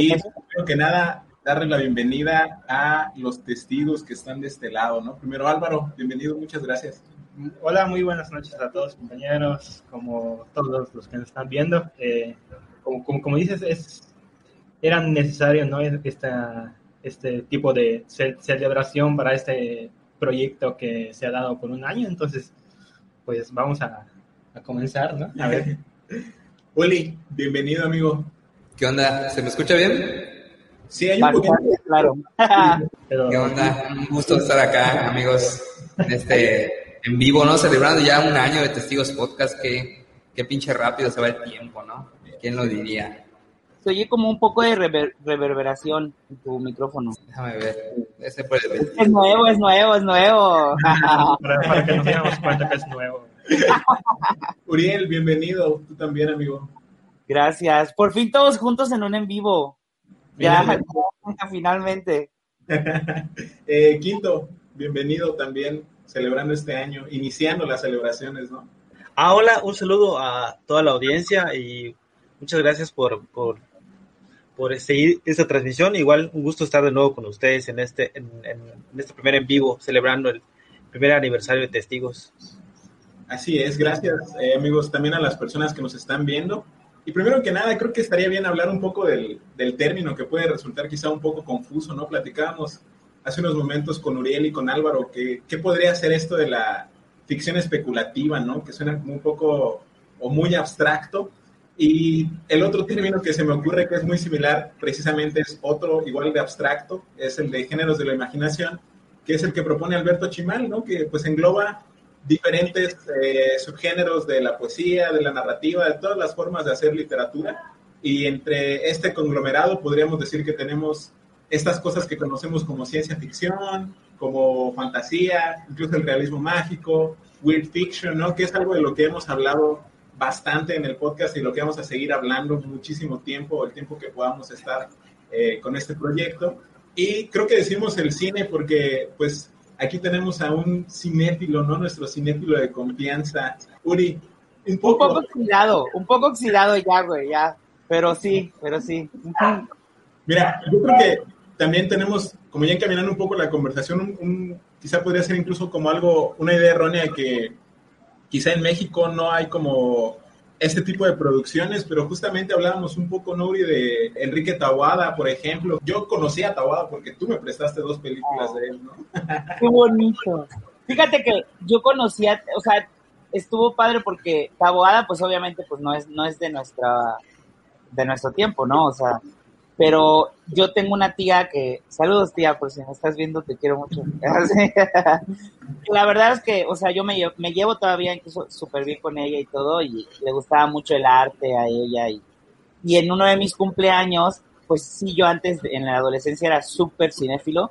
Y primero que nada, darle la bienvenida a los testigos que están de este lado, ¿no? Primero, Álvaro, bienvenido, muchas gracias. Hola, muy buenas noches a todos, compañeros, como todos los que nos están viendo. Eh, como, como, como, dices, es, era necesario, ¿no? Esta, este tipo de celebración para este proyecto que se ha dado por un año, entonces, pues vamos a, a comenzar, ¿no? A ver. Uli, bienvenido, amigo. ¿Qué onda? ¿Se me escucha bien? Sí, hay un poquito. Claro. ¿Qué onda? Un gusto estar acá, amigos, en este en vivo, ¿no? Celebrando ya un año de Testigos Podcast, que qué pinche rápido se va el tiempo, ¿no? ¿Quién lo diría? Se oye como un poco de rever reverberación en tu micrófono. Déjame ver. Ese puede ver. Es nuevo, es nuevo, es nuevo. para, para, que nos diéramos cuenta que es nuevo. Uriel, bienvenido. Tú también, amigo. Gracias. Por fin todos juntos en un en vivo. Ya, finalmente. eh, Quinto, bienvenido también, celebrando este año, iniciando las celebraciones, ¿no? Ah, hola, un saludo a toda la audiencia y muchas gracias por, por, por seguir esta transmisión. Igual un gusto estar de nuevo con ustedes en este, en, en este primer en vivo, celebrando el primer aniversario de Testigos. Así es, gracias eh, amigos también a las personas que nos están viendo. Y primero que nada, creo que estaría bien hablar un poco del, del, término que puede resultar quizá un poco confuso, ¿no? Platicábamos hace unos momentos con Uriel y con Álvaro que qué podría ser esto de la ficción especulativa, ¿no? Que suena como un poco o muy abstracto. Y el otro término que se me ocurre que es muy similar, precisamente es otro igual de abstracto, es el de géneros de la imaginación, que es el que propone Alberto Chimal, ¿no? Que pues engloba diferentes eh, subgéneros de la poesía, de la narrativa, de todas las formas de hacer literatura. Y entre este conglomerado podríamos decir que tenemos estas cosas que conocemos como ciencia ficción, como fantasía, incluso el realismo mágico, weird fiction, ¿no? Que es algo de lo que hemos hablado bastante en el podcast y lo que vamos a seguir hablando muchísimo tiempo, el tiempo que podamos estar eh, con este proyecto. Y creo que decimos el cine porque, pues, aquí tenemos a un cinéfilo, ¿no? Nuestro cinéfilo de confianza. Uri, un poco... Un poco oxidado, un poco oxidado ya, güey, ya. Pero sí, pero sí. Mira, yo creo que también tenemos, como ya encaminando un poco la conversación, un, un, quizá podría ser incluso como algo, una idea errónea de que quizá en México no hay como este tipo de producciones, pero justamente hablábamos un poco, Nuri, de Enrique Tawada, por ejemplo. Yo conocí a Tawada porque tú me prestaste dos películas de él, ¿no? Qué bonito. Fíjate que yo conocía, o sea, estuvo padre porque Tawada, pues obviamente, pues no es, no es de nuestra, de nuestro tiempo, ¿no? O sea, pero yo tengo una tía que, saludos tía, por si me estás viendo, te quiero mucho. la verdad es que, o sea, yo me, me llevo todavía incluso súper bien con ella y todo, y le gustaba mucho el arte a ella, y, y en uno de mis cumpleaños, pues sí, yo antes, en la adolescencia era súper cinéfilo,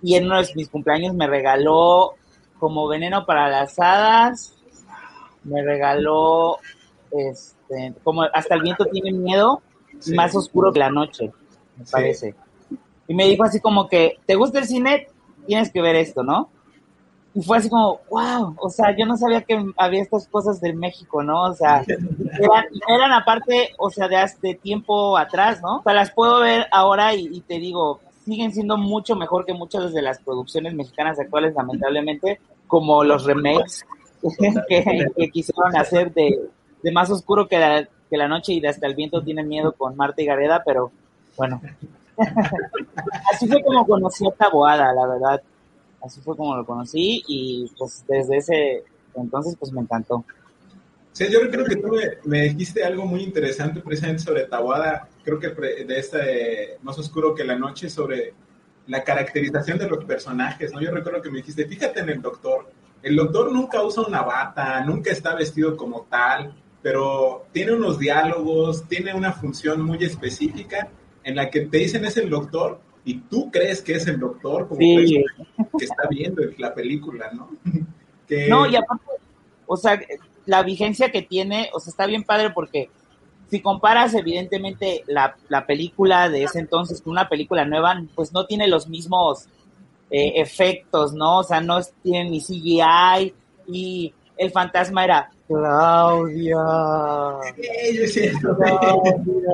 y en uno de mis cumpleaños me regaló como veneno para las hadas, me regaló, este, como hasta el viento tiene miedo, Sí. más oscuro que la noche, me sí. parece. Y me dijo así como que, ¿te gusta el cine? Tienes que ver esto, ¿no? Y fue así como, wow, o sea, yo no sabía que había estas cosas del México, ¿no? O sea, eran, eran aparte, o sea, de, de, tiempo atrás, ¿no? O sea, las puedo ver ahora y, y, te digo, siguen siendo mucho mejor que muchas de las producciones mexicanas actuales, lamentablemente, como los remakes que, que quisieron hacer de, de más oscuro que la, que la noche y de hasta el viento tiene miedo con Marta y Gareda, pero bueno. Así fue como conocí a Taboada, la verdad. Así fue como lo conocí y pues desde ese entonces pues me encantó. Sí, yo creo que tú me, me dijiste algo muy interesante precisamente sobre Taboada, creo que de este Más Oscuro que la Noche, sobre la caracterización de los personajes, ¿no? Yo recuerdo que me dijiste, fíjate en el doctor, el doctor nunca usa una bata, nunca está vestido como tal, pero tiene unos diálogos, tiene una función muy específica en la que te dicen es el doctor y tú crees que es el doctor como sí. que está viendo la película, ¿no? que... No, y aparte, o sea, la vigencia que tiene, o sea, está bien padre porque si comparas evidentemente la, la película de ese entonces con una película nueva, pues no tiene los mismos eh, efectos, ¿no? O sea, no tiene ni CGI y el fantasma era Claudia. Sí, Claudia.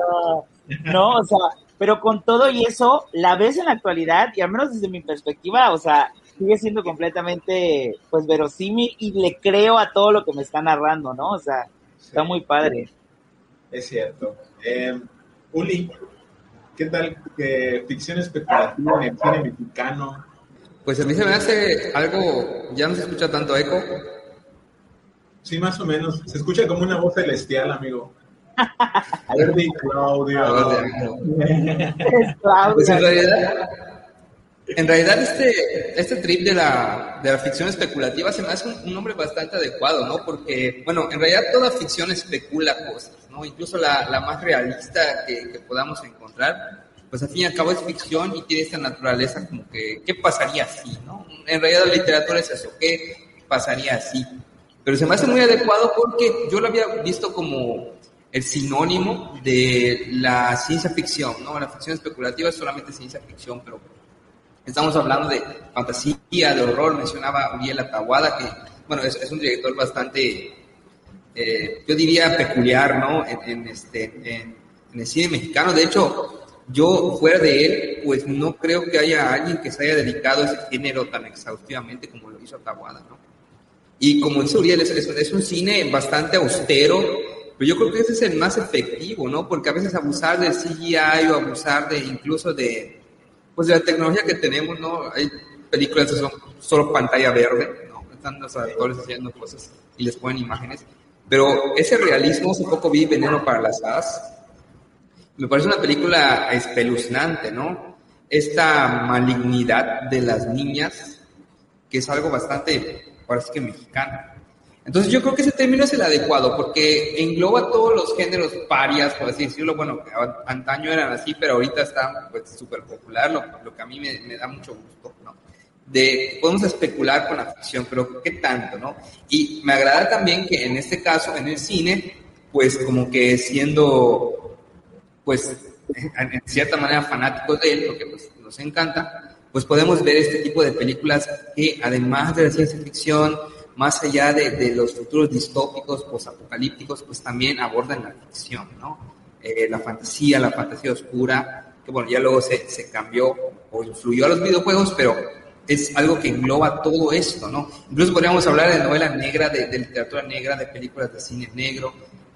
No, o sea, pero con todo y eso, la ves en la actualidad y al menos desde mi perspectiva, o sea, sigue siendo completamente, pues, verosímil y le creo a todo lo que me está narrando, ¿no? O sea, está muy padre. Es cierto. Eh, Uli, ¿qué tal que ficción especulativa en el cine mexicano? Pues a mí se me hace algo, ya no se escucha tanto eco. Sí, más o menos. Se escucha como una voz celestial, amigo. A ver, di Claudio. Pues en realidad, en realidad este, este trip de la, de la ficción especulativa se me hace un, nombre bastante adecuado, ¿no? Porque, bueno, en realidad toda ficción especula cosas, ¿no? Incluso la, la más realista que, que, podamos encontrar, pues al fin y al cabo es ficción y tiene esta naturaleza como que, ¿qué pasaría si, no? En realidad la literatura es eso, ¿qué pasaría si? Pero se me hace muy adecuado porque yo lo había visto como el sinónimo de la ciencia ficción, ¿no? La ficción especulativa es solamente ciencia ficción, pero Estamos hablando de fantasía, de horror, mencionaba Uriel Atawada, que, bueno, es, un director bastante, eh, yo diría, peculiar, ¿no? En, este, en, el cine mexicano. De hecho, yo, fuera de él, pues no creo que haya alguien que se haya dedicado a ese género tan exhaustivamente como lo hizo Atawada, ¿no? Y como dice Uriel, es, es, un cine bastante austero, pero yo creo que ese es el más efectivo, ¿no? Porque a veces abusar del CGI o abusar de incluso de pues de la tecnología que tenemos, ¿no? Hay películas que son solo pantalla verde, ¿no? Están los actores haciendo cosas y les ponen imágenes. Pero ese realismo, hace poco vi Veneno para las Hadas. Me parece una película espeluznante, ¿no? Esta malignidad de las niñas, que es algo bastante, parece que mexicano. Entonces yo creo que ese término es el adecuado porque engloba todos los géneros parias, por así decirlo. Bueno, antaño eran así, pero ahorita está pues súper popular, lo, lo, que a mí me, da mucho gusto, ¿no? De, podemos especular con la ficción, pero ¿qué tanto, no? Y me agrada también que en este caso, en el cine, pues como que siendo, pues, en cierta manera fanáticos de él, porque pues nos encanta, pues podemos ver este tipo de películas que además de la ciencia ficción, más allá de, los futuros distópicos, posapocalípticos, pues también abordan la ficción, ¿no? Eh, la fantasía, la fantasía oscura, que bueno, ya luego se, cambió o influyó a los videojuegos, pero es algo que engloba todo esto, ¿no? Incluso podríamos hablar de novela negra, de, literatura negra, de películas de cine negro,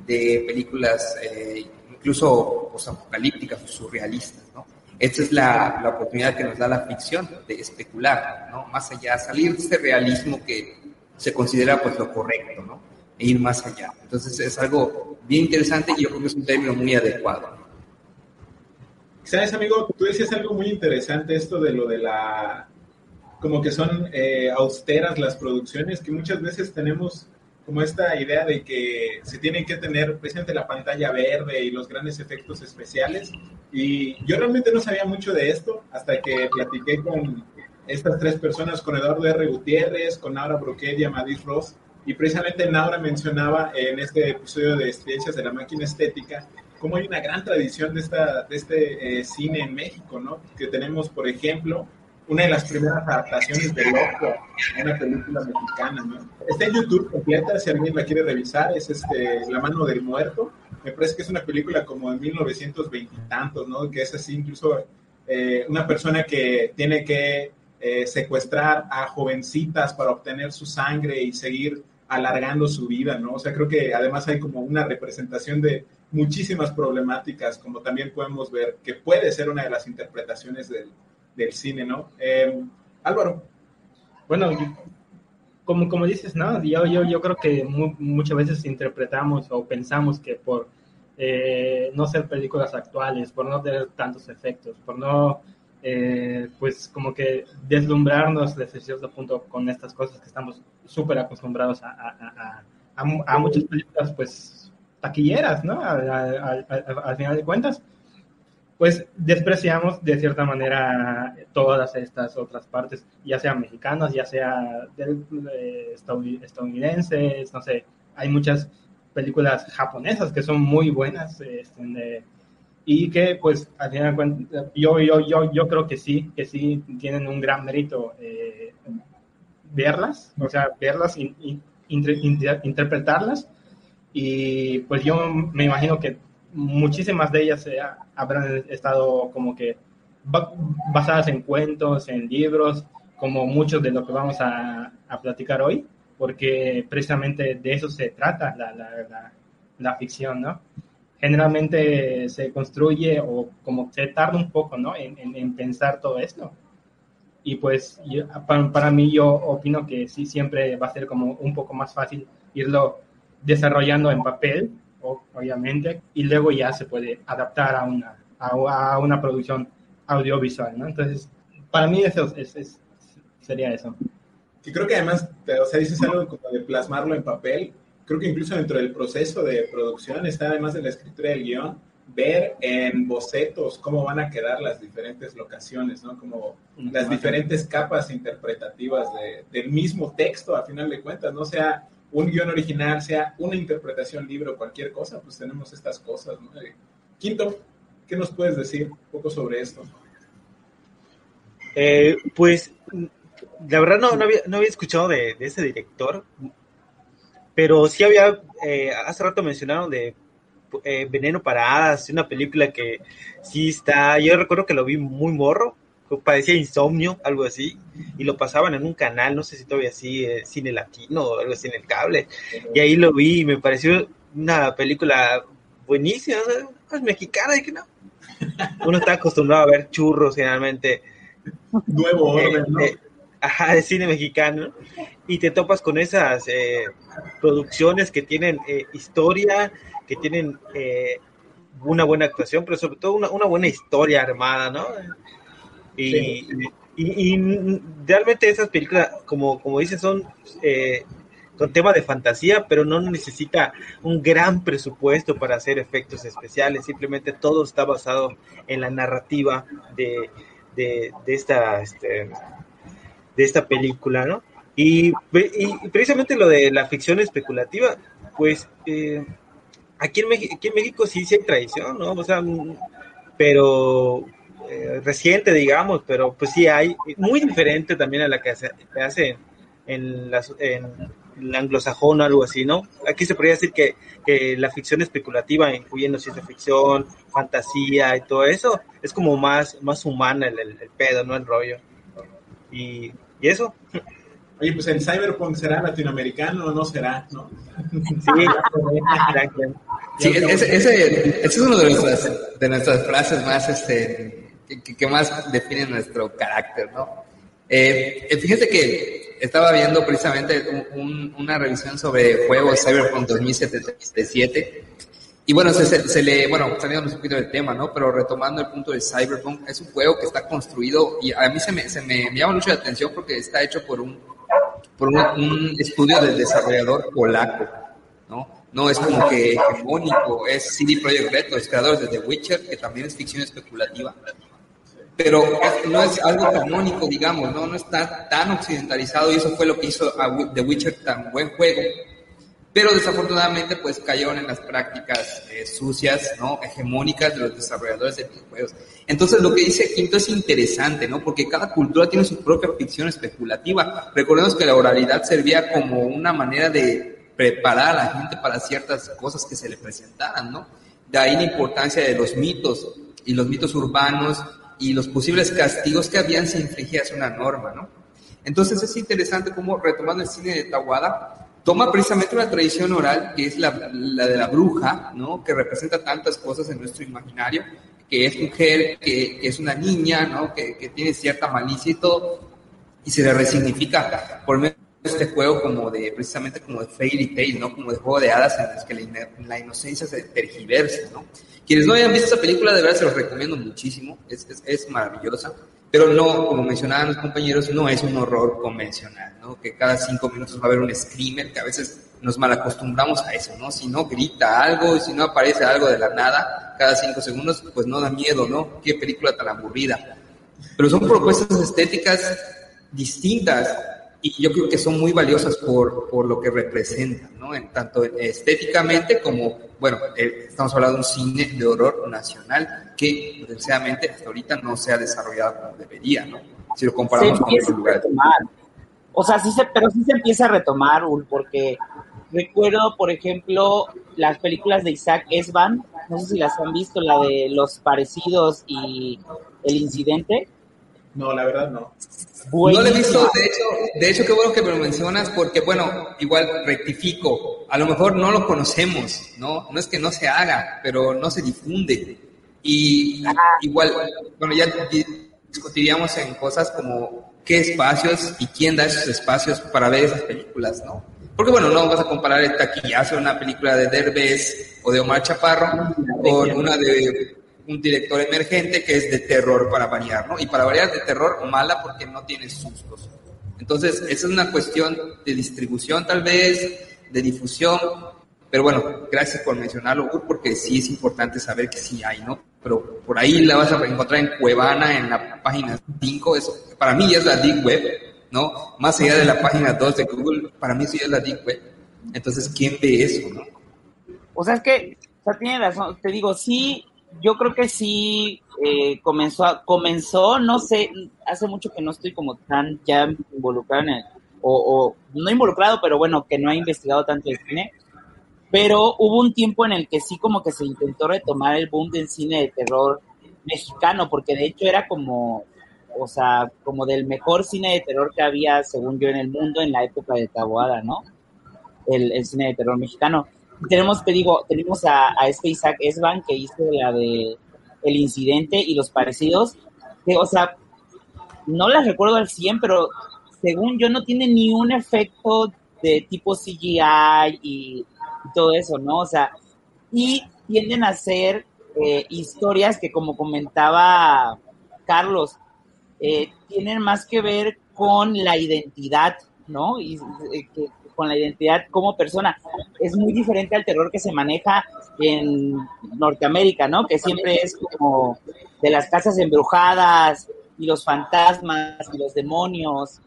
de películas eh, incluso posapocalípticas o surrealistas, ¿no? Esta es la, la, oportunidad que nos da la ficción de especular, ¿no? Más allá, salir de este realismo que se considera pues lo correcto, ¿no? E ir más allá. Entonces es algo bien interesante y yo creo que es un término muy adecuado. Sabes, amigo, tú decías algo muy interesante, esto de lo de la, como que son eh, austeras las producciones, que muchas veces tenemos como esta idea de que se tiene que tener presente la pantalla verde y los grandes efectos especiales. Y yo realmente no sabía mucho de esto hasta que platiqué con estas tres personas, con Eduardo R. Gutiérrez, con Naura Broquet y Amadis Ross. Y precisamente Naura mencionaba en este episodio de Experiencias de la Máquina Estética cómo hay una gran tradición de, esta, de este eh, cine en México, ¿no? Que tenemos, por ejemplo, una de las primeras adaptaciones de Loco, una película mexicana, ¿no? Está en YouTube completa, si alguien la quiere revisar, es este, La mano del muerto. Me parece que es una película como de 1920 y tantos, ¿no? Que es así, incluso eh, una persona que tiene que eh, secuestrar a jovencitas para obtener su sangre y seguir alargando su vida, ¿no? O sea, creo que además hay como una representación de muchísimas problemáticas, como también podemos ver, que puede ser una de las interpretaciones del, del cine, ¿no? Eh, Álvaro. Bueno, como, como dices, ¿no? Yo, yo, yo creo que muchas veces interpretamos o pensamos que por eh, no ser películas actuales, por no tener tantos efectos, por no eh, pues como que deslumbrarnos desde cierto punto con estas cosas que estamos súper acostumbrados a, a, a, a, muchas películas pues taquilleras, ¿no? Al final de cuentas, pues despreciamos de cierta manera todas estas otras partes, ya sean mexicanas, ya sea eh, estadounidenses, no sé, hay muchas películas japonesas que son muy buenas, este, y que pues al final yo, yo, yo, yo creo que sí, que sí tienen un gran mérito eh, verlas, o sea, verlas y, interpretarlas y pues yo me imagino que muchísimas de ellas eh, habrán estado como que basadas en cuentos, en libros, como muchos de lo que vamos a, a platicar hoy, porque precisamente de eso se trata la, la, la, ficción, ¿no? Generalmente se construye o como se tarda un poco, ¿no? En, en, pensar todo esto. Y pues para, para, mí yo opino que sí, siempre va a ser como un poco más fácil irlo desarrollando en papel, obviamente, y luego ya se puede adaptar a una, a, una producción audiovisual, ¿no? Entonces, para mí eso es, sería eso. Y creo que además, o sea, dices algo como de plasmarlo en papel, creo que incluso dentro del proceso de producción está además de la escritura del guion, ver en bocetos cómo van a quedar las diferentes locaciones, ¿no? Como las diferentes capas interpretativas de, del mismo texto, a final de cuentas, no sea un guion original, sea una interpretación libro, cualquier cosa, pues tenemos estas cosas, ¿no? Quinto, ¿qué nos puedes decir un poco sobre esto? Eh, pues la verdad no, no, había, no había escuchado de, ese director, pero sí había, eh, hace rato mencionaron de eh, Veneno para Hadas, una película que sí está, yo recuerdo que lo vi muy morro, parecía insomnio, algo así, y lo pasaban en un canal, no sé si todavía así, eh, cine latino o algo así en el cable, y ahí lo vi y me pareció una película buenísima, es mexicana, y que no. Uno está acostumbrado a ver churros generalmente. Nuevo orden, ¿no? ajá, de cine mexicano, y te topas con esas eh, producciones que tienen eh, historia, que tienen eh, una buena actuación, pero sobre todo una, una buena historia armada, ¿no? Y, y, realmente esas películas, como, como dices, son con tema de fantasía, pero no necesita un gran presupuesto para hacer efectos especiales, simplemente todo está basado en la narrativa de, de, de esta... Este, de esta película, ¿no? Y, precisamente lo de la ficción especulativa, pues eh, aquí, en aquí en México sí, sí hay tradición, ¿no? O sea, pero eh, reciente, digamos, pero pues sí hay, muy diferente también a la que se, hace en, las, en el anglosajón o algo así, ¿no? Aquí se podría decir que, que la ficción especulativa, incluyendo ciencia ficción, fantasía y todo eso, es como más, más humana el, el, el pedo, ¿no? El rollo. Y ¿Y eso? Oye, pues el cyberpunk será latinoamericano o no será, ¿no? Sí, ese, ese, es uno de nuestras, de nuestras frases más, este, que, más definen nuestro carácter, ¿no? Eh, eh, fíjate que estaba viendo precisamente una revisión sobre juegos Cyberpunk 2077 y bueno, se, se, le, bueno, saliendo un poquito del tema, ¿no? Pero retomando el punto del Cyberpunk, es un juego que está construido y a mí se me, se me, llama mucho la atención porque está hecho por un, por un, estudio del desarrollador polaco, ¿no? No es como que hegemónico, es CD Projekt Red, los creadores de The Witcher, que también es ficción especulativa, pero no es algo canónico, digamos, ¿no? No está tan occidentalizado y eso fue lo que hizo a The Witcher tan buen juego pero desafortunadamente pues cayeron en las prácticas eh, sucias, ¿no? Hegemónicas de los desarrolladores de videojuegos. Entonces lo que dice Quinto es interesante, ¿no? Porque cada cultura tiene su propia ficción especulativa. Recordemos que la oralidad servía como una manera de preparar a la gente para ciertas cosas que se le presentaran, ¿no? De ahí la importancia de los mitos y los mitos urbanos y los posibles castigos que habían si infringías una norma, ¿no? Entonces es interesante cómo retomando el cine de Tawada, toma precisamente una tradición oral que es la, de la bruja, ¿no? que representa tantas cosas en nuestro imaginario, que es mujer, que, es una niña, ¿no? que, tiene cierta malicia y todo, y se le resignifica por medio este juego como de, precisamente como de fairy tale, ¿no? como de juego de hadas en los que la, inocencia se tergiversa. ¿no? Quienes no hayan visto esa película, de verdad se los recomiendo muchísimo, es, es, es maravillosa pero no, como mencionaban los compañeros, no es un horror convencional, ¿no? Que cada cinco minutos va a haber un screamer, que a veces nos malacostumbramos a eso, ¿no? Si no grita algo y si no aparece algo de la nada cada cinco segundos, pues no da miedo, ¿no? Qué película tan aburrida. Pero son propuestas estéticas distintas y yo creo que son muy valiosas por, por lo que representan, ¿no? En, tanto estéticamente como, bueno, eh, estamos hablando de un cine de horror nacional que, desgraciadamente, hasta ahorita no se ha desarrollado como debería, ¿no? Si lo comparamos con otros lugares. O sea, sí se, pero sí se empieza a retomar, porque recuerdo, por ejemplo, las películas de Isaac Esban, no sé si las han visto, la de los parecidos y el incidente. No, la verdad no. No lo he visto, de hecho, de hecho qué bueno que me lo mencionas porque, bueno, igual rectifico, a lo mejor no lo conocemos, ¿no? No es que no se haga, pero no se difunde. Y igual, bueno, ya discutiríamos en cosas como qué espacios y quién da esos espacios para ver esas películas, ¿no? Porque bueno, no vas a comparar el taquillazo de una película de Derbez o de Omar Chaparro con una de un director emergente que es de terror para variar, ¿no? Y para variar de terror mala porque no tiene sustos. Entonces, esa es una cuestión de distribución tal vez, de difusión, pero bueno, gracias por mencionarlo, porque sí es importante saber que sí hay, ¿no? Pero por ahí la vas a encontrar en Cuevana, en la página 5, eso para mí ya es la Deep Web, ¿no? Más allá de la página 2 de Google, para mí sí es la Deep Web. Entonces, ¿quién ve eso, no? O sea, es que, o sea, tiene razón, te digo, sí, yo creo que sí eh, comenzó, comenzó, no sé, hace mucho que no estoy como tan ya involucrado en el, o, o no involucrado, pero bueno, que no he investigado tanto el cine, pero hubo un tiempo en el que sí como que se intentó retomar el boom del cine de terror mexicano, porque de hecho era como, o sea, como del mejor cine de terror que había, según yo, en el mundo en la época de Taboada, ¿no? El, el cine de terror mexicano tenemos, te digo, tenemos a, a, este Isaac Esban que hizo la de El Incidente y los parecidos, que, o sea, no las recuerdo al 100, pero según yo no tiene ni un efecto de tipo CGI y, todo eso, ¿no? O sea, y tienden a ser eh, historias que, como comentaba Carlos, eh, tienen más que ver con la identidad, ¿no? Y eh, que, con la identidad como persona. Es muy diferente al terror que se maneja en Norteamérica, ¿no? Que siempre es como de las casas embrujadas y los fantasmas y los demonios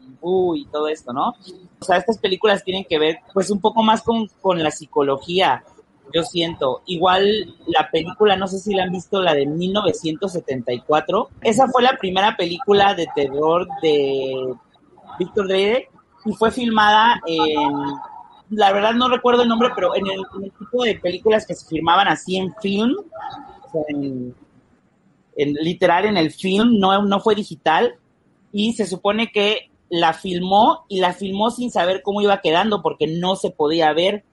y, todo esto, ¿no? O sea, estas películas tienen que ver pues un poco más con, con la psicología, yo siento. Igual la película, no sé si la han visto, la de 1974. Esa fue la primera película de terror de Víctor Dreyde y fue filmada en, la verdad no recuerdo el nombre, pero en el, tipo de películas que se filmaban así en film, en, literal en el film, no, no fue digital, y se supone que la filmó y la filmó sin saber cómo iba quedando porque no se podía ver.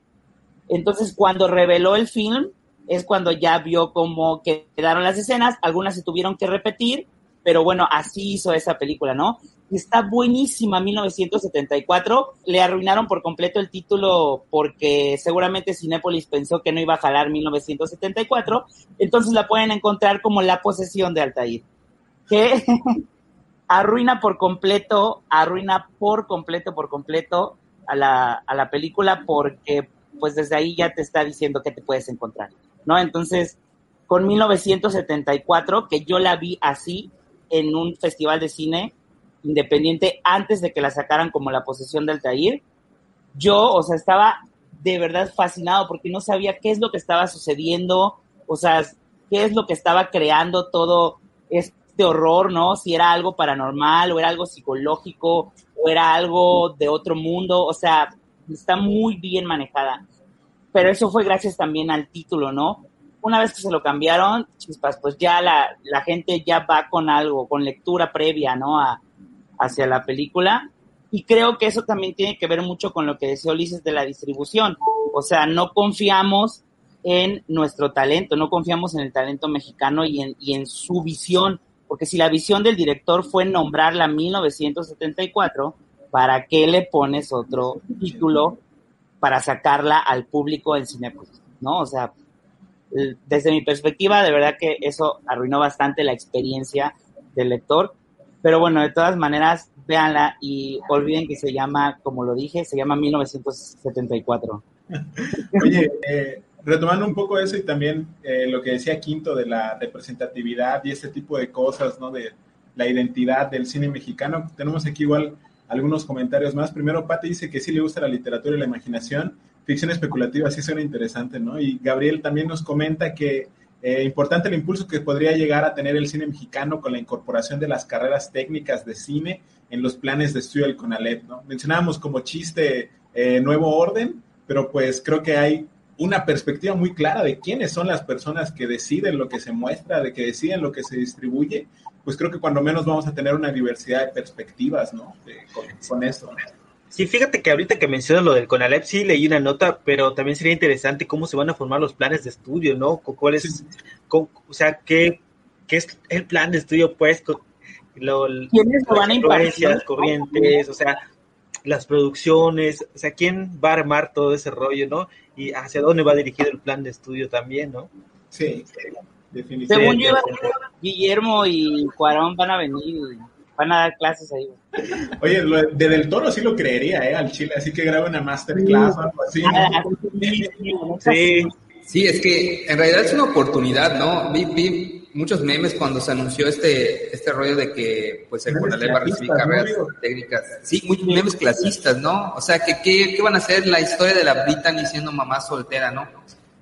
Entonces cuando reveló el film es cuando ya vio cómo quedaron las escenas, algunas se tuvieron que repetir, pero bueno, así hizo esa película, ¿no? Está buenísima 1974. Le arruinaron por completo el título porque seguramente Cinépolis pensó que no iba a jalar 1974. Entonces la pueden encontrar como La posesión de Altair. Que arruina por completo, arruina por completo, por completo a la, a la película porque pues desde ahí ya te está diciendo que te puedes encontrar, ¿no? Entonces, con 1974, que yo la vi así en un festival de cine, Independiente antes de que la sacaran como la posesión de Altair. Yo, o sea, estaba de verdad fascinado porque no sabía qué es lo que estaba sucediendo, o sea, qué es lo que estaba creando todo este horror, ¿no? Si era algo paranormal o era algo psicológico o era algo de otro mundo, o sea, está muy bien manejada. Pero eso fue gracias también al título, ¿no? Una vez que se lo cambiaron, chispas, pues ya la, la gente ya va con algo, con lectura previa, ¿no? A, hacia la película. Y creo que eso también tiene que ver mucho con lo que decía Ulises de la distribución. O sea, no confiamos en nuestro talento, no confiamos en el talento mexicano y en, y en su visión. Porque si la visión del director fue nombrarla 1974, ¿para qué le pones otro título para sacarla al público en Cinepolis? ¿No? O sea, desde mi perspectiva, de verdad que eso arruinó bastante la experiencia del lector pero bueno, de todas maneras, véanla y olviden que se llama, como lo dije, se llama 1974. Oye, eh, retomando un poco eso y también eh, lo que decía Quinto de la representatividad y ese tipo de cosas, ¿no? De la identidad del cine mexicano, tenemos aquí igual algunos comentarios más. Primero, Pati dice que sí le gusta la literatura y la imaginación. Ficción especulativa sí suena interesante, ¿no? Y Gabriel también nos comenta que eh, importante el impulso que podría llegar a tener el cine mexicano con la incorporación de las carreras técnicas de cine en los planes de estudio del CONALEP, ¿no? Mencionábamos como chiste eh, Nuevo Orden, pero pues creo que hay una perspectiva muy clara de quiénes son las personas que deciden lo que se muestra, de que deciden lo que se distribuye, pues creo que cuando menos vamos a tener una diversidad de perspectivas, ¿no? con, con, eso. Sí, fíjate que ahorita que mencionas lo del CONALEP, sí leí una nota, pero también sería interesante cómo se van a formar los planes de estudio, ¿no? ¿Cuál es, o sea, qué, qué es el plan de estudio, pues? Lo, ¿Quiénes lo van a impartir? Las corrientes, o sea, las producciones, o sea, quién va a armar todo ese rollo, ¿no? Y hacia dónde va dirigido el plan de estudio también, ¿no? Sí, definitivamente. Según yo, Guillermo y Cuarón van a venir, van a dar clases ahí. Oye, de Del Toro sí lo creería, ¿eh? Al Chile, así que graba una masterclass o algo así. Ah, sí. Sí, es que en realidad es una oportunidad, ¿no? Vi, vi muchos memes cuando se anunció este, este rollo de que pues el Conalep va a recibir carreras técnicas. Sí, muchos memes clasistas, ¿no? O sea, que ¿qué, van a hacer la historia de la Brittany siendo mamá soltera, ¿no?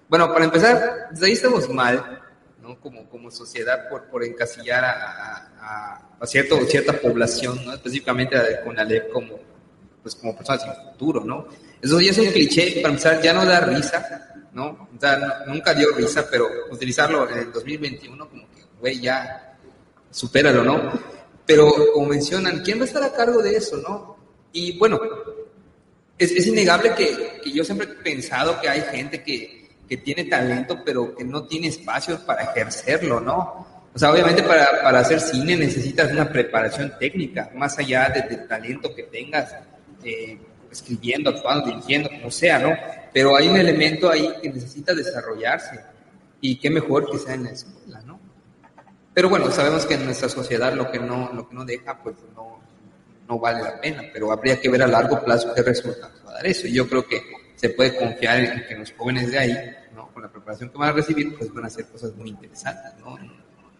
Bueno, para empezar, desde ahí estamos mal, ¿no? Como, como sociedad por, por encasillar a, a, cierto, cierta población, ¿no? Específicamente a la Conalep como, pues, como personas sin futuro, ¿no? Eso ya es un cliché, para empezar, ya no da risa, ¿no? O sea, nunca dio risa, pero utilizarlo en el 2021 como que, güey, ya, supéralo, ¿no? Pero como mencionan, ¿quién va a estar a cargo de eso, no? Y bueno, es, es innegable que, que, yo siempre he pensado que hay gente que, que, tiene talento, pero que no tiene espacios para ejercerlo, ¿no? O sea, obviamente para, para hacer cine necesitas una preparación técnica, más allá del talento que tengas. Eh, escribiendo, actuando, dirigiendo, como sea, ¿no? Pero hay un elemento ahí que necesita desarrollarse y qué mejor que sea en la escuela, ¿no? Pero bueno, sabemos que en nuestra sociedad lo que no, lo que no deja, pues no, no vale la pena, pero habría que ver a largo plazo qué resultados va a dar eso. Y yo creo que se puede confiar en que los jóvenes de ahí, ¿no? con la preparación que van a recibir, pues van a hacer cosas muy interesantes. ¿no?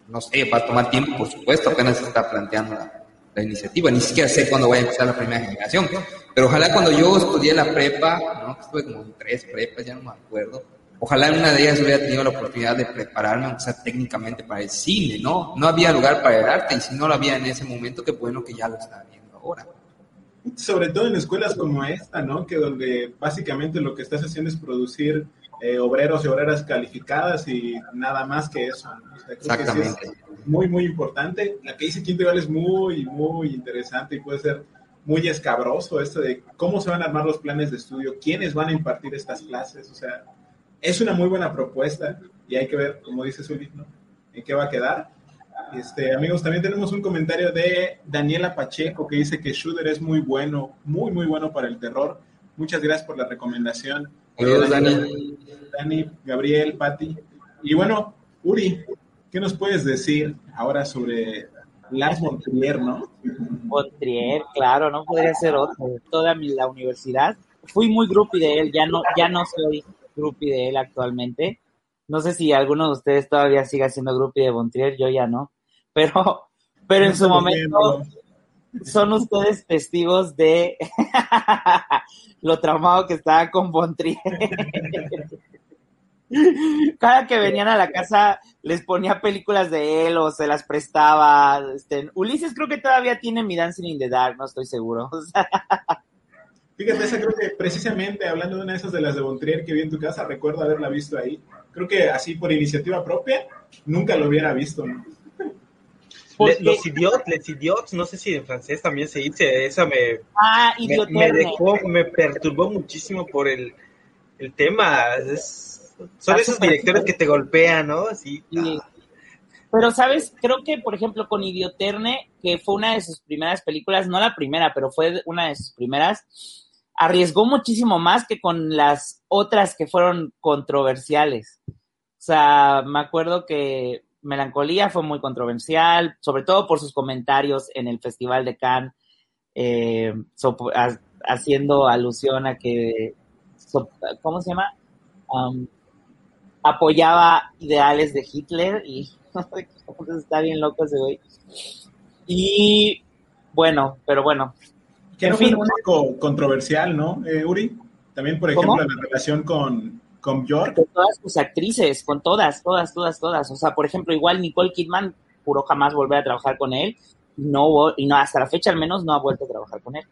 No sé, va a tomar tiempo, por supuesto, apenas se está planteando la, iniciativa, ni siquiera sé cuándo voy a empezar la primera generación, pero ojalá cuando yo estudié la prepa, ¿no? estuve como en tres prepas, ya no me acuerdo, ojalá en una de ellas hubiera tenido la oportunidad de prepararme, aunque sea técnicamente para el cine, ¿no? No había lugar para el arte, y si no lo había en ese momento, qué bueno que ya lo está viendo ahora. Sobre todo en escuelas como esta, ¿no? Que donde básicamente lo que estás haciendo es producir eh, obreros y obreras calificadas y nada más que eso. Exactamente muy, muy importante. La que dice Quinto igual es muy, muy interesante y puede ser muy escabroso esto de cómo se van a armar los planes de estudio, quiénes van a impartir estas clases. O sea, es una muy buena propuesta y hay que ver, como dice Zuli, ¿no? en qué va a quedar. Este, amigos, también tenemos un comentario de Daniela Pacheco que dice que Shooter es muy bueno, muy, muy bueno para el terror. Muchas gracias por la recomendación. Saludos, Dani. Dani, Gabriel, Patti. Y bueno, Uri, ¿Qué nos puedes decir ahora sobre Lars von Trier, no? Von Trier, claro, no podría ser otro. Toda mi, la universidad. Fui muy groupie de él, ya no, ya no soy groupie de él actualmente. No sé si alguno de ustedes todavía siga siendo groupie de Von Trier, yo ya no. Pero, pero en su momento son ustedes testigos de lo traumado que estaba con Von Trier. Cada que venían a la casa les ponía películas de él o se las prestaba. Este, Ulises creo que todavía tiene mi Dancing in the Dark, no estoy seguro. Fíjate, esa creo que precisamente hablando de una de esas de las de Bontrier que vi en tu casa, recuerdo haberla visto ahí. Creo que así por iniciativa propia, nunca lo hubiera visto. Los idiots, les idiots, no sé si en francés también se dice, esa me, ah, me, dejó, me perturbó muchísimo por el, el tema. Es, son esos directores que te golpean, ¿no? Así. Pero, ¿sabes? Creo que, por ejemplo, con Idioterne, que fue una de sus primeras películas, no la primera, pero fue una de sus primeras, arriesgó muchísimo más que con las otras que fueron controversiales. O sea, me acuerdo que Melancolía fue muy controversial, sobre todo por sus comentarios en el Festival de Cannes, eh, haciendo alusión a que, ¿cómo se llama? apoyaba ideales de Hitler y está bien loco ese güey. Y bueno, pero bueno. Que no fue un único controversial, ¿no, eh, Uri? También, por ejemplo, la relación con, con Bjork. Con todas sus actrices, con todas, todas, todas, todas. O sea, por ejemplo, igual Nicole Kidman juró jamás volver a trabajar con él. No, y no, hasta la fecha al menos no ha vuelto a trabajar con él.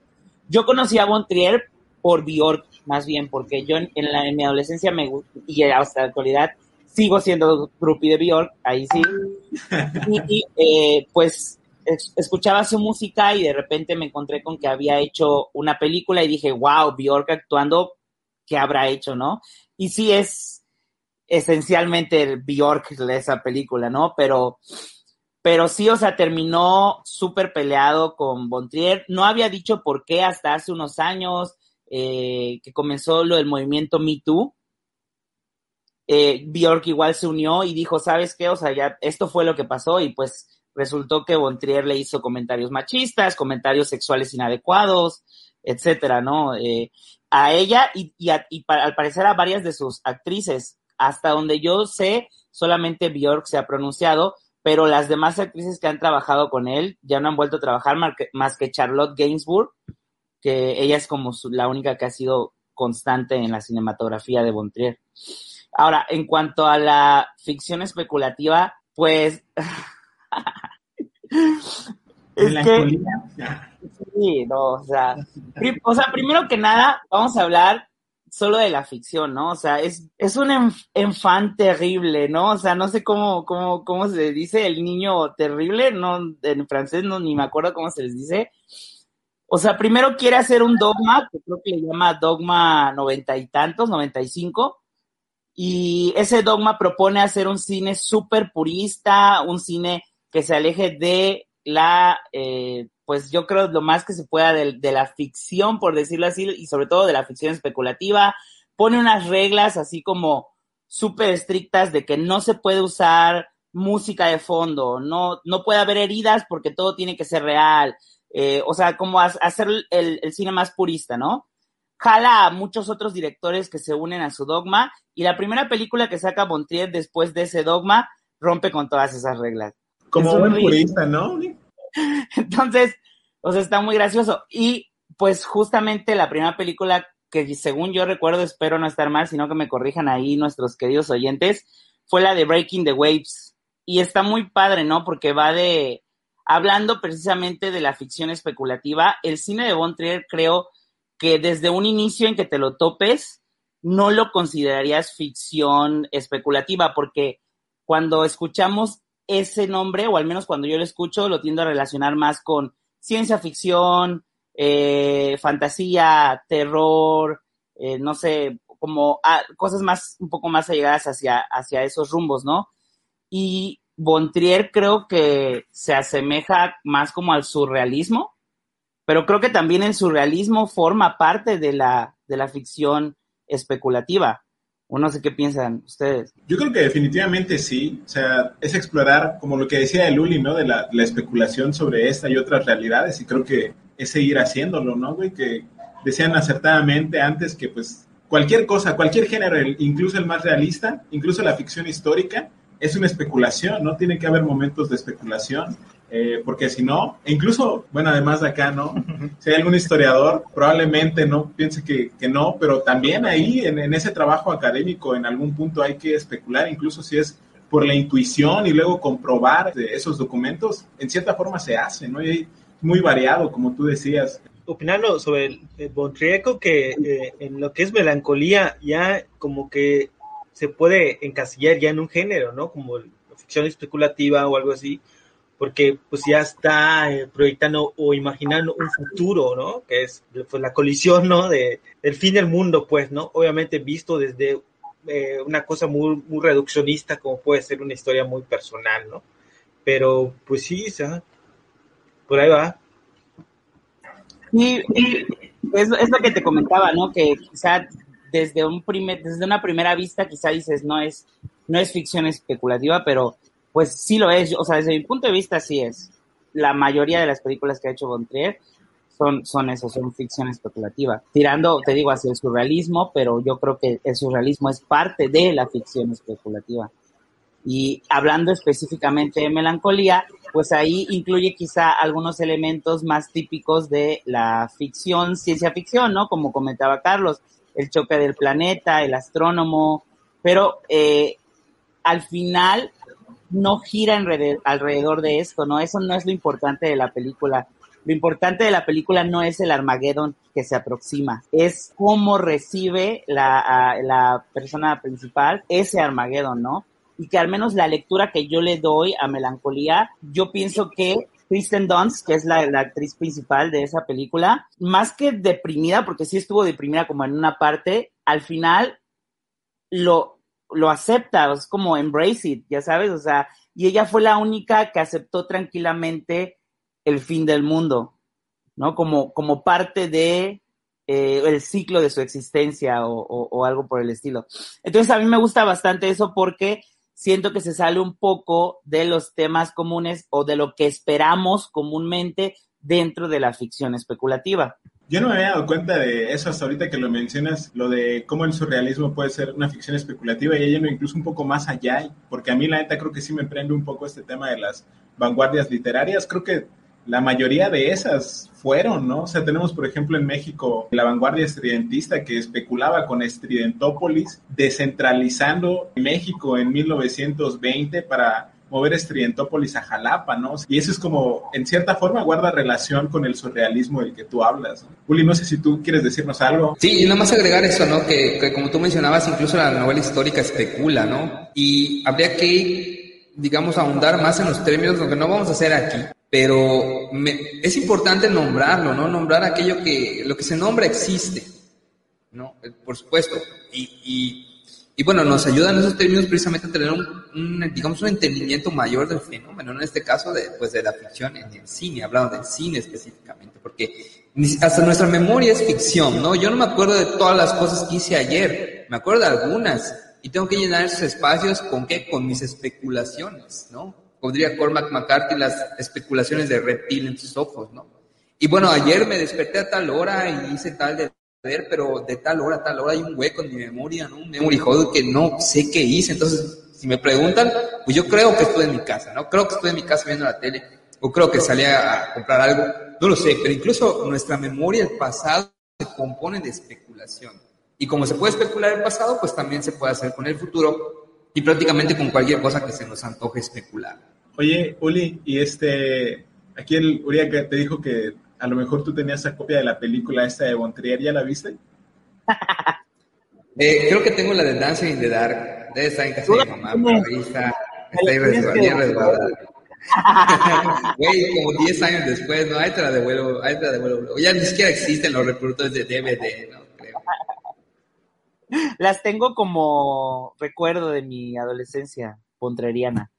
Yo conocí a Von Trier por Bjork más bien, porque yo en, la, en mi adolescencia me y hasta la actualidad sigo siendo groupie de Bjork, ahí sí. Y, eh, pues escuchaba su música y de repente me encontré con que había hecho una película y dije, wow, Bjork actuando, ¿qué habrá hecho, no? Y sí es esencialmente Bjork esa película, ¿no? Pero, pero sí, o sea, terminó súper peleado con Bontrier. No había dicho por qué hasta hace unos años eh, que comenzó lo del movimiento Me Too. Eh, Bjork igual se unió y dijo, ¿sabes qué? O sea, ya esto fue lo que pasó y pues resultó que Bontrier le hizo comentarios machistas, comentarios sexuales inadecuados, etcétera, ¿no? Eh, a ella y, y, al parecer a varias de sus actrices. Hasta donde yo sé, solamente Bjork se ha pronunciado, pero las demás actrices que han trabajado con él ya no han vuelto a trabajar más que Charlotte Gainsbourg, que ella es como la única que ha sido constante en la cinematografía de Bontrier. Ahora, en cuanto a la ficción especulativa, pues es que, sí, no, o sea, o sea, primero que nada, vamos a hablar solo de la ficción, ¿no? O sea, es, es un enfant terrible, ¿no? O sea, no sé cómo, cómo, cómo se dice el niño terrible, no, en francés no, ni me acuerdo cómo se les dice. O sea, primero quiere hacer un dogma, que creo que le llama dogma noventa y tantos, noventa y cinco, y ese dogma propone hacer un cine súper purista, un cine que se aleje de la, eh, pues yo creo lo más que se pueda de, la ficción, por decirlo así, y sobre todo de la ficción especulativa. Pone unas reglas así como súper estrictas de que no se puede usar música de fondo, no, no puede haber heridas porque todo tiene que ser real. Eh, o sea, como hacer el, el, cine más purista, ¿no? Jala a muchos otros directores que se unen a su dogma y la primera película que saca Bontrier después de ese dogma rompe con todas esas reglas. Como un purista, ¿no? Entonces, o sea, está muy gracioso. Y pues justamente la primera película que según yo recuerdo, espero no estar mal, sino que me corrijan ahí nuestros queridos oyentes, fue la de Breaking the Waves. Y está muy padre, ¿no? Porque va de, hablando precisamente de la ficción especulativa, el cine de Von Trier creo que desde un inicio en que te lo topes, no lo considerarías ficción especulativa, porque cuando escuchamos ese nombre, o al menos cuando yo lo escucho, lo tiendo a relacionar más con ciencia ficción, eh, fantasía, terror, eh, no sé, como ah, cosas más, un poco más allegadas hacia, hacia esos rumbos, ¿no? Y Bontrier creo que se asemeja más como al surrealismo, pero creo que también el surrealismo forma parte de la, de la ficción especulativa. O no sé qué piensan ustedes. Yo creo que definitivamente sí. O sea, es explorar, como lo que decía Luli, ¿no? De la, la, especulación sobre esta y otras realidades. Y creo que es seguir haciéndolo, ¿no, güey? Que decían acertadamente antes que, pues, cualquier cosa, cualquier género, incluso el más realista, incluso la ficción histórica, es una especulación, ¿no? Tiene que haber momentos de especulación. Eh, porque si no, incluso, bueno, además de acá, ¿no? Si hay algún historiador, probablemente no piense que, que no, pero también ahí en, en, ese trabajo académico en algún punto hay que especular, incluso si es por la intuición y luego comprobar esos documentos, en cierta forma se hace, ¿no? Y muy variado, como tú decías. Opinando sobre el, el Bontrieco, que eh, en lo que es melancolía ya como que se puede encasillar ya en un género, ¿no? Como ficción especulativa o algo así porque pues ya está eh, proyectando o imaginando un futuro, ¿no? Que es pues, la colisión, ¿no? De, del fin del mundo, pues, ¿no? Obviamente visto desde eh, una cosa muy, muy reduccionista como puede ser una historia muy personal, ¿no? Pero pues sí, sea, por ahí va. Y, es, es, lo que te comentaba, ¿no? Que quizá desde un primer, desde una primera vista quizá dices no es, no es ficción especulativa, pero pues sí lo es. O sea, desde mi punto de vista sí es. La mayoría de las películas que ha hecho Bontrier son, son eso, son ficción especulativa. Tirando, te digo, hacia el surrealismo, pero yo creo que el surrealismo es parte de la ficción especulativa. Y hablando específicamente de melancolía, pues ahí incluye quizá algunos elementos más típicos de la ficción, ciencia ficción, ¿no? Como comentaba Carlos, el choque del planeta, el astrónomo, pero eh, al final no gira alrededor de esto, ¿no? Eso no es lo importante de la película. lo importante de la película no es el Armageddon que se aproxima, es cómo recibe la, la persona principal ese Armageddon, ¿no? Y que al menos la lectura que yo le doy a Melancolía, yo pienso que Kristen Dunst, que es la, la, actriz principal de esa película, más que deprimida, porque sí estuvo deprimida como en una parte, al final lo, lo acepta, es como embrace it, ya sabes, o sea, y ella fue la única que aceptó tranquilamente el fin del mundo, ¿no? Como, como parte de eh, el ciclo de su existencia o, o, o algo por el estilo. Entonces a mí me gusta bastante eso porque siento que se sale un poco de los temas comunes o de lo que esperamos comúnmente dentro de la ficción especulativa. Yo no me había dado cuenta de eso hasta ahorita que lo mencionas, lo de cómo el surrealismo puede ser una ficción especulativa y no incluso un poco más allá, porque a mí la neta creo que sí me prende un poco este tema de las vanguardias literarias. Creo que la mayoría de esas fueron, ¿no? O sea, tenemos, por ejemplo, en México la vanguardia estridentista que especulaba con Estridentópolis, descentralizando México en 1920 para mover Estridentópolis a Jalapa, ¿no? Y eso es como, en cierta forma, guarda relación con el surrealismo del que tú hablas. ¿no? No sé si tú quieres decirnos algo. Sí, y nada más agregar eso, ¿no? Que, que como tú mencionabas, incluso la novela histórica especula, ¿no? Y habría que, digamos, ahondar más en los términos, lo que no vamos a hacer aquí, pero me, es importante nombrarlo, ¿no? Nombrar aquello que, lo que se nombra existe, ¿no? Por supuesto. Y, y, y bueno, nos ayudan esos términos precisamente a tener un, un, digamos, un entendimiento mayor del fenómeno, en este caso, de, pues, de la ficción en el cine, hablando del cine específicamente, porque hasta nuestra memoria es ficción, ¿no? Yo no me acuerdo de todas las cosas que hice ayer, me acuerdo de algunas, y tengo que llenar esos espacios con qué? Con mis especulaciones, ¿no? podría Cormac McCarthy las especulaciones de reptil en sus ojos, ¿no? Y bueno, ayer me desperté a tal hora y hice tal de ver, pero de tal hora a tal hora hay un hueco en mi memoria, ¿no? Un memory hole que no sé qué hice. Entonces, si me preguntan, pues yo creo que estoy en mi casa, ¿no? Creo que estoy en mi casa viendo la tele, o creo que salí a comprar algo, no lo sé, pero incluso nuestra memoria, el pasado, se compone de especulación. Y como se puede especular el pasado, pues también se puede hacer con el futuro y prácticamente con cualquier cosa que se nos antoje especular. Oye, Uli, y este, aquí el Uriah que te dijo que a lo mejor tú tenías esa copia de la película esta de Bontrier, ¿ya la viste? eh, creo que tengo la de Dancing in the Dark. Debe estar en casa de mi mamá, pero ahí está, está ahí resguardada. Güey, como 10 años después, ¿no? Ahí te la devuelvo, ahí te la devuelvo. Ya ni siquiera existen los reproductores de DVD, ¿no? Creo. Las tengo como recuerdo de mi adolescencia pontreriana.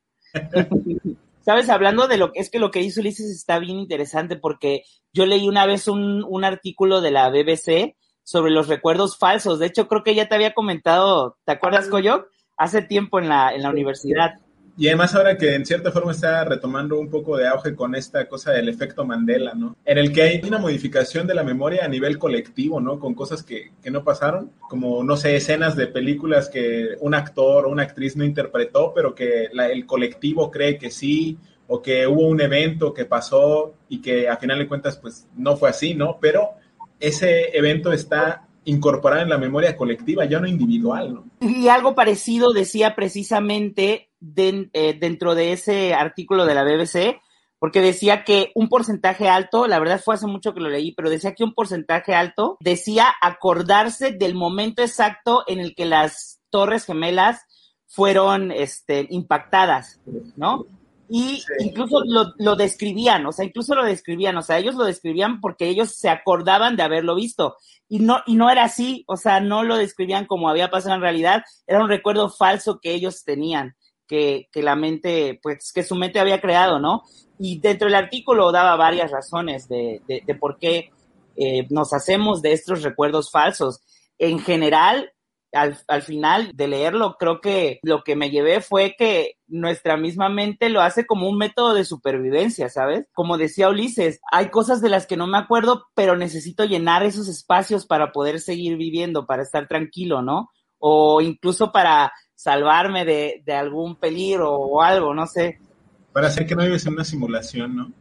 Sabes, hablando de lo que es que lo que hizo Ulises está bien interesante porque yo leí una vez un, un artículo de la BBC sobre los recuerdos falsos. De hecho, creo que ya te había comentado, ¿te acuerdas, Coyo? Hace tiempo en la, en la universidad. Y además ahora que en cierta forma está retomando un poco de auge con esta cosa del efecto Mandela, ¿no? En el que hay una modificación de la memoria a nivel colectivo, ¿no? Con cosas que, que no pasaron, como, no sé, escenas de películas que un actor o una actriz no interpretó, pero que el colectivo cree que sí, o que hubo un evento que pasó y que a final de cuentas, pues no fue así, ¿no? Pero ese evento está incorporado en la memoria colectiva, ya no individual, ¿no? Y algo parecido decía precisamente de, eh, dentro de ese artículo de la BBC, porque decía que un porcentaje alto, la verdad fue hace mucho que lo leí, pero decía que un porcentaje alto decía acordarse del momento exacto en el que las torres gemelas fueron este, impactadas, ¿no? Y sí. incluso lo, lo, describían, o sea, incluso lo describían, o sea, ellos lo describían porque ellos se acordaban de haberlo visto. Y no, y no era así, o sea, no lo describían como había pasado en realidad, era un recuerdo falso que ellos tenían, que, la mente, pues, que su mente había creado, ¿no? Y dentro del artículo daba varias razones de, de, de por qué eh, nos hacemos de estos recuerdos falsos. En general, al, al, final de leerlo, creo que lo que me llevé fue que nuestra misma mente lo hace como un método de supervivencia, ¿sabes? Como decía Ulises, hay cosas de las que no me acuerdo, pero necesito llenar esos espacios para poder seguir viviendo, para estar tranquilo, ¿no? O incluso para salvarme de, de algún peligro o algo, no sé. Para hacer que no vives en una simulación, ¿no?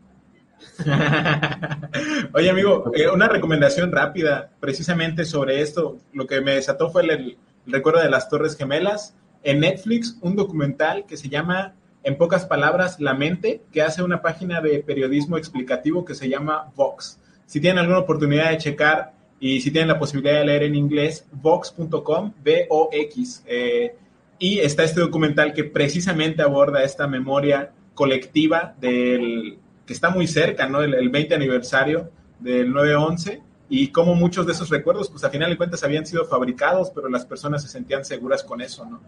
Oye, amigo, eh, una recomendación rápida, precisamente sobre esto. Lo que me desató fue el, recuerdo de las Torres Gemelas. En Netflix, un documental que se llama en pocas palabras, la mente, que hace una página de periodismo explicativo que se llama Vox. Si tienen alguna oportunidad de checar y si tienen la posibilidad de leer en inglés, vox.com, V-O-X. Eh, y está este documental que precisamente aborda esta memoria colectiva del que está muy cerca, ¿no? El, el 20 aniversario del 9-11 y cómo muchos de esos recuerdos, pues a final de cuentas habían sido fabricados, pero las personas se sentían seguras con eso, ¿no?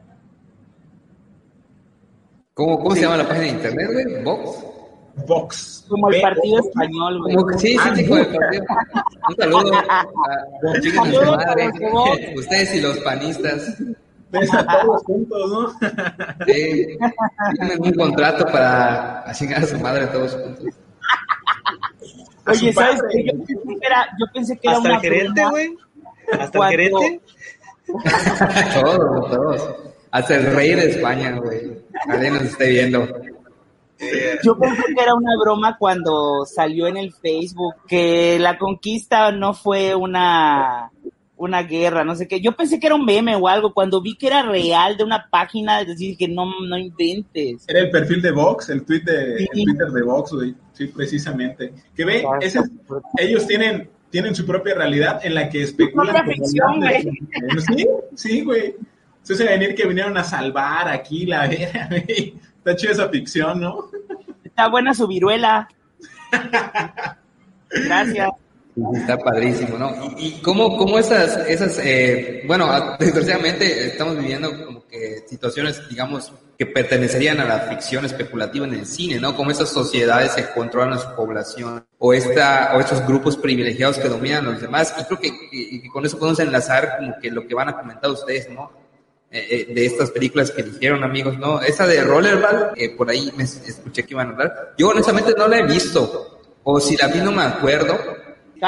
¿Cómo, cómo se llama la página de internet, güey? ¿Vox? Vox. Como el partido español, güey. Como que- sí, sí, sí, como el partido. Un saludo a, chicos de su Saludos madre, a los Vox. ustedes y los panistas. Ves a todos juntos, ¿no? Sí, tienen un contrato para chingar a su madre todos juntos. A Oye, ¿sabes qué? Yo pensé que era, yo pensé que era Hasta una el gerente, broma. güey. Hasta el gerente. Todos, todos. Hasta el rey de España, güey. Alguien nos esté viendo. Yo pensé que era una broma cuando salió en el Facebook que la conquista no fue una una guerra, no sé qué. Yo pensé que era un meme o algo. Cuando vi que era real de una página, decir que no, no inventes. Era el perfil de Vox, el tweet de, Sí. el Twitter de Vox, güey. Sí, precisamente. Que ve, ese es- ellos tienen, tienen su propia realidad en la que especulan. propia ficción, de- Sí, sí, güey. Se hace venir que vinieron a salvar aquí la vera, güey. Está chida esa ficción, ¿no? Está buena su viruela. Gracias. Está padrísimo, ¿no? Y, y cómo, cómo esas, esas eh, bueno, a- desgraciadamente estamos viviendo como que situaciones, digamos, que pertenecerían a la ficción especulativa en el cine, ¿no? Como esas sociedades que controlan a su población, o esta, o estos grupos privilegiados que dominan a los demás, y creo que, y- y con eso podemos enlazar como que lo que van a comentar ustedes, ¿no? Eh, eh, de estas películas que eligieron amigos, ¿no? Esa de Rollerball, eh, por ahí me escuché que iban a hablar. Yo honestamente no la he visto, o si la vi no me acuerdo,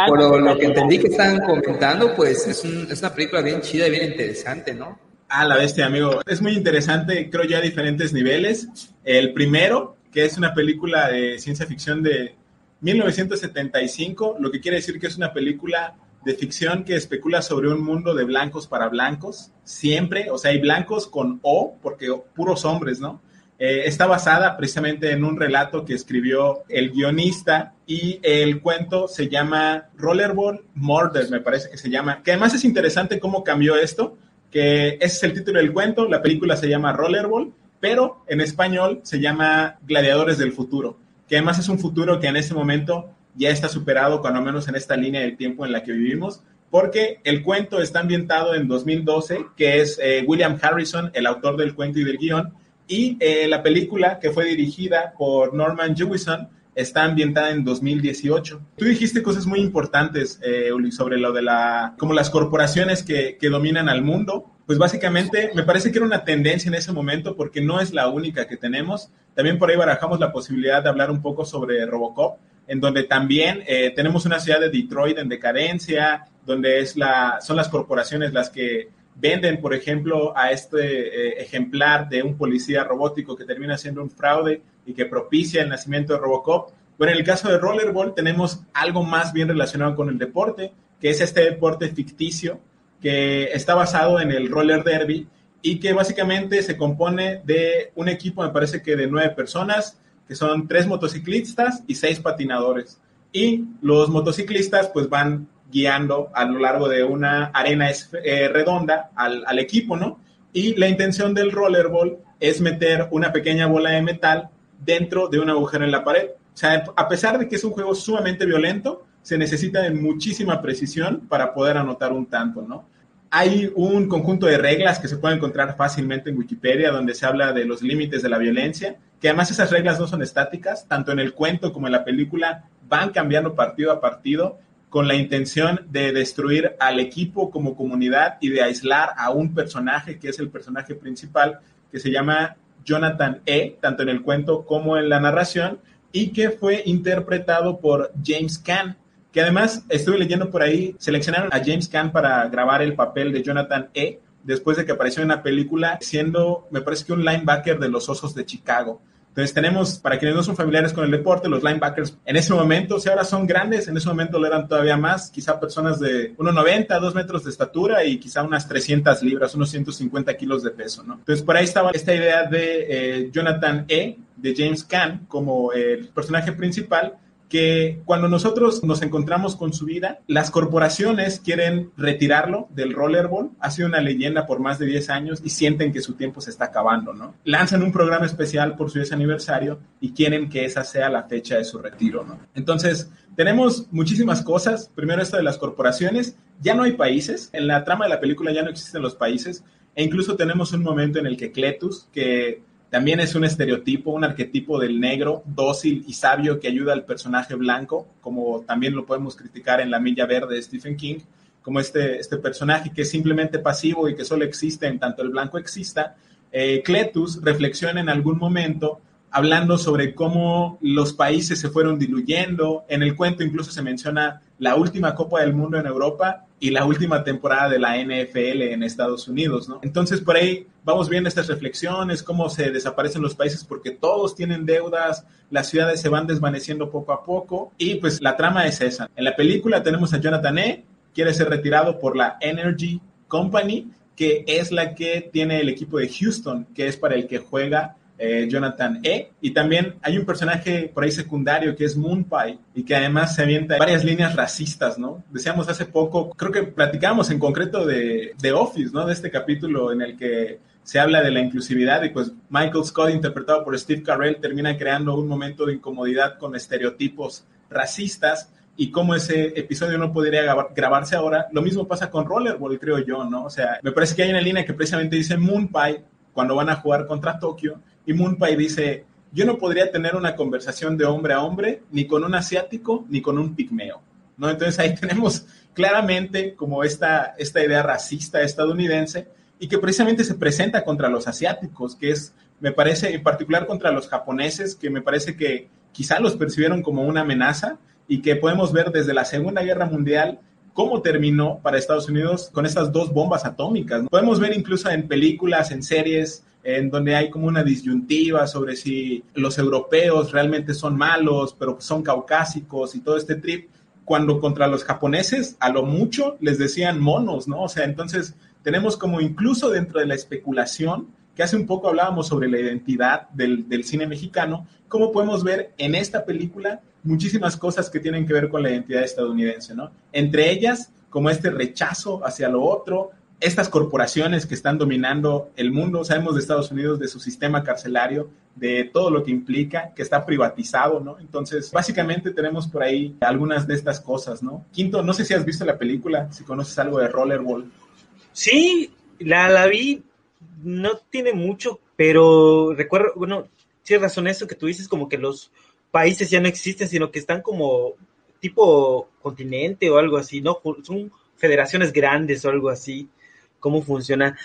por lo, que entendí que estaban comentando, pues es, un- es una película bien chida y bien interesante, ¿no? Ah, la bestia, amigo. Es muy interesante, creo ya a diferentes niveles. El primero, que es una película de ciencia ficción de 1975, lo que quiere decir que es una película de ficción que especula sobre un mundo de blancos para blancos, siempre, o sea, hay blancos con O, porque puros hombres, ¿no? Eh, está basada precisamente en un relato que escribió el guionista y el cuento se llama Rollerball Murder, me parece que se llama, que además es interesante cómo cambió esto, que ese es el título del cuento, la película se llama Rollerball, pero en español se llama Gladiadores del Futuro, que además es un futuro que en este momento ya está superado, cuando menos en esta línea del tiempo en la que vivimos, porque el cuento está ambientado en 2012, que es eh, William Harrison, el autor del cuento y del guion, y eh, la película que fue dirigida por Norman Jewison está ambientada en 2018. Tú dijiste cosas muy importantes, eh, Uli, sobre lo de la, como las corporaciones que, que dominan al mundo. Pues básicamente me parece que era una tendencia en ese momento porque no es la única que tenemos. También por ahí barajamos la posibilidad de hablar un poco sobre Robocop, en donde también eh, tenemos una ciudad de Detroit en decadencia, donde es la, son las corporaciones las que venden, por ejemplo, a este eh, ejemplar de un policía robótico que termina siendo un fraude y que propicia el nacimiento de Robocop. Bueno, en el caso de Rollerball tenemos algo más bien relacionado con el deporte, que es este deporte ficticio que está basado en el roller derby y que básicamente se compone de un equipo, me parece que de nueve personas, que son tres motociclistas y seis patinadores. Y los motociclistas pues van guiando a lo largo de una arena eh, redonda al, al, equipo, ¿no? Y la intención del rollerball es meter una pequeña bola de metal dentro de un agujero en la pared. O sea, a pesar de que es un juego sumamente violento, se necesita de muchísima precisión para poder anotar un tanto, ¿no? Hay un conjunto de reglas que se puede encontrar fácilmente en Wikipedia donde se habla de los límites de la violencia, que además esas reglas no son estáticas, tanto en el cuento como en la película van cambiando partido a partido con la intención de destruir al equipo como comunidad y de aislar a un personaje que es el personaje principal, que se llama Jonathan E., tanto en el cuento como en la narración, y que fue interpretado por James Caan, que además estuve leyendo por ahí, seleccionaron a James Caan para grabar el papel de Jonathan E., después de que apareció en la película siendo, me parece que un linebacker de los Osos de Chicago. Entonces tenemos, para quienes no son familiares con el deporte, los linebackers en ese momento, si ahora son grandes, en ese momento lo eran todavía más, quizá personas de 1,90, 2 metros de estatura y quizá unas 300 libras, unos 150 kilos de peso, ¿no? Entonces por ahí estaba esta idea de eh, Jonathan E., de James Caan, como el personaje principal, que cuando nosotros nos encontramos con su vida, las corporaciones quieren retirarlo del rollerball. Ha sido una leyenda por más de 10 años y sienten que su tiempo se está acabando, ¿no? Lanzan un programa especial por su 10 aniversario y quieren que esa sea la fecha de su retiro, ¿no? Entonces, tenemos muchísimas cosas. Primero esto de las corporaciones. Ya no hay países. En la trama de la película ya no existen los países. E incluso tenemos un momento en el que Cletus, que también es un estereotipo, un arquetipo del negro dócil y sabio que ayuda al personaje blanco, como también lo podemos criticar en La Milla Verde de Stephen King, como este, este personaje que es simplemente pasivo y que solo existe en tanto el blanco exista. Eh, Cletus reflexiona en algún momento hablando sobre cómo los países se fueron diluyendo. En el cuento incluso se menciona la última Copa del Mundo en Europa y la última temporada de la NFL en Estados Unidos, ¿no? Entonces por ahí vamos viendo estas reflexiones, cómo se desaparecen los países porque todos tienen deudas, las ciudades se van desvaneciendo poco a poco y pues la trama es esa. En la película tenemos a Jonathan E., quiere ser retirado por la Energy Company, que es la que tiene el equipo de Houston, que es para el que juega eh, Jonathan E. Y también hay un personaje por ahí secundario que es Moonpie y que además se avienta varias líneas racistas, ¿no? Decíamos hace poco, creo que platicamos en concreto de, de Office, ¿no? De este capítulo en el que se habla de la inclusividad y pues Michael Scott, interpretado por Steve Carell, termina creando un momento de incomodidad con estereotipos racistas y cómo ese episodio no podría grabarse ahora. Lo mismo pasa con Rollerball, creo yo, ¿no? O sea, me parece que hay una línea que precisamente dice Moonpie cuando van a jugar contra Tokio y Moonpie dice, yo no podría tener una conversación de hombre a hombre ni con un asiático ni con un pigmeo. ¿no? Entonces ahí tenemos claramente como esta, esta idea racista estadounidense y que precisamente se presenta contra los asiáticos, que es, me parece, en particular contra los japoneses, que me parece que quizá los percibieron como una amenaza y que podemos ver desde la Segunda Guerra Mundial cómo terminó para Estados Unidos con estas dos bombas atómicas. Podemos ver incluso en películas, en series, en donde hay como una disyuntiva sobre si los europeos realmente son malos, pero son caucásicos y todo este trip, cuando contra los japoneses a lo mucho les decían monos, ¿no? O sea, entonces tenemos como incluso dentro de la especulación, que hace un poco hablábamos sobre la identidad del, del cine mexicano, cómo podemos ver en esta película muchísimas cosas que tienen que ver con la identidad estadounidense, ¿no? Entre ellas, como este rechazo hacia lo otro, estas corporaciones que están dominando el mundo, sabemos de Estados Unidos, de su sistema carcelario, de todo lo que implica, que está privatizado, ¿no? Entonces, básicamente tenemos por ahí algunas de estas cosas, ¿no? Quinto, no sé si has visto la película, si conoces algo de Rollerball. Sí, la, la vi, no tiene mucho, pero recuerdo, bueno, tienes razón eso que tú dices, como que los países ya no existen, sino que están como tipo continente o algo así, ¿no? Son federaciones grandes o algo así cómo funciona.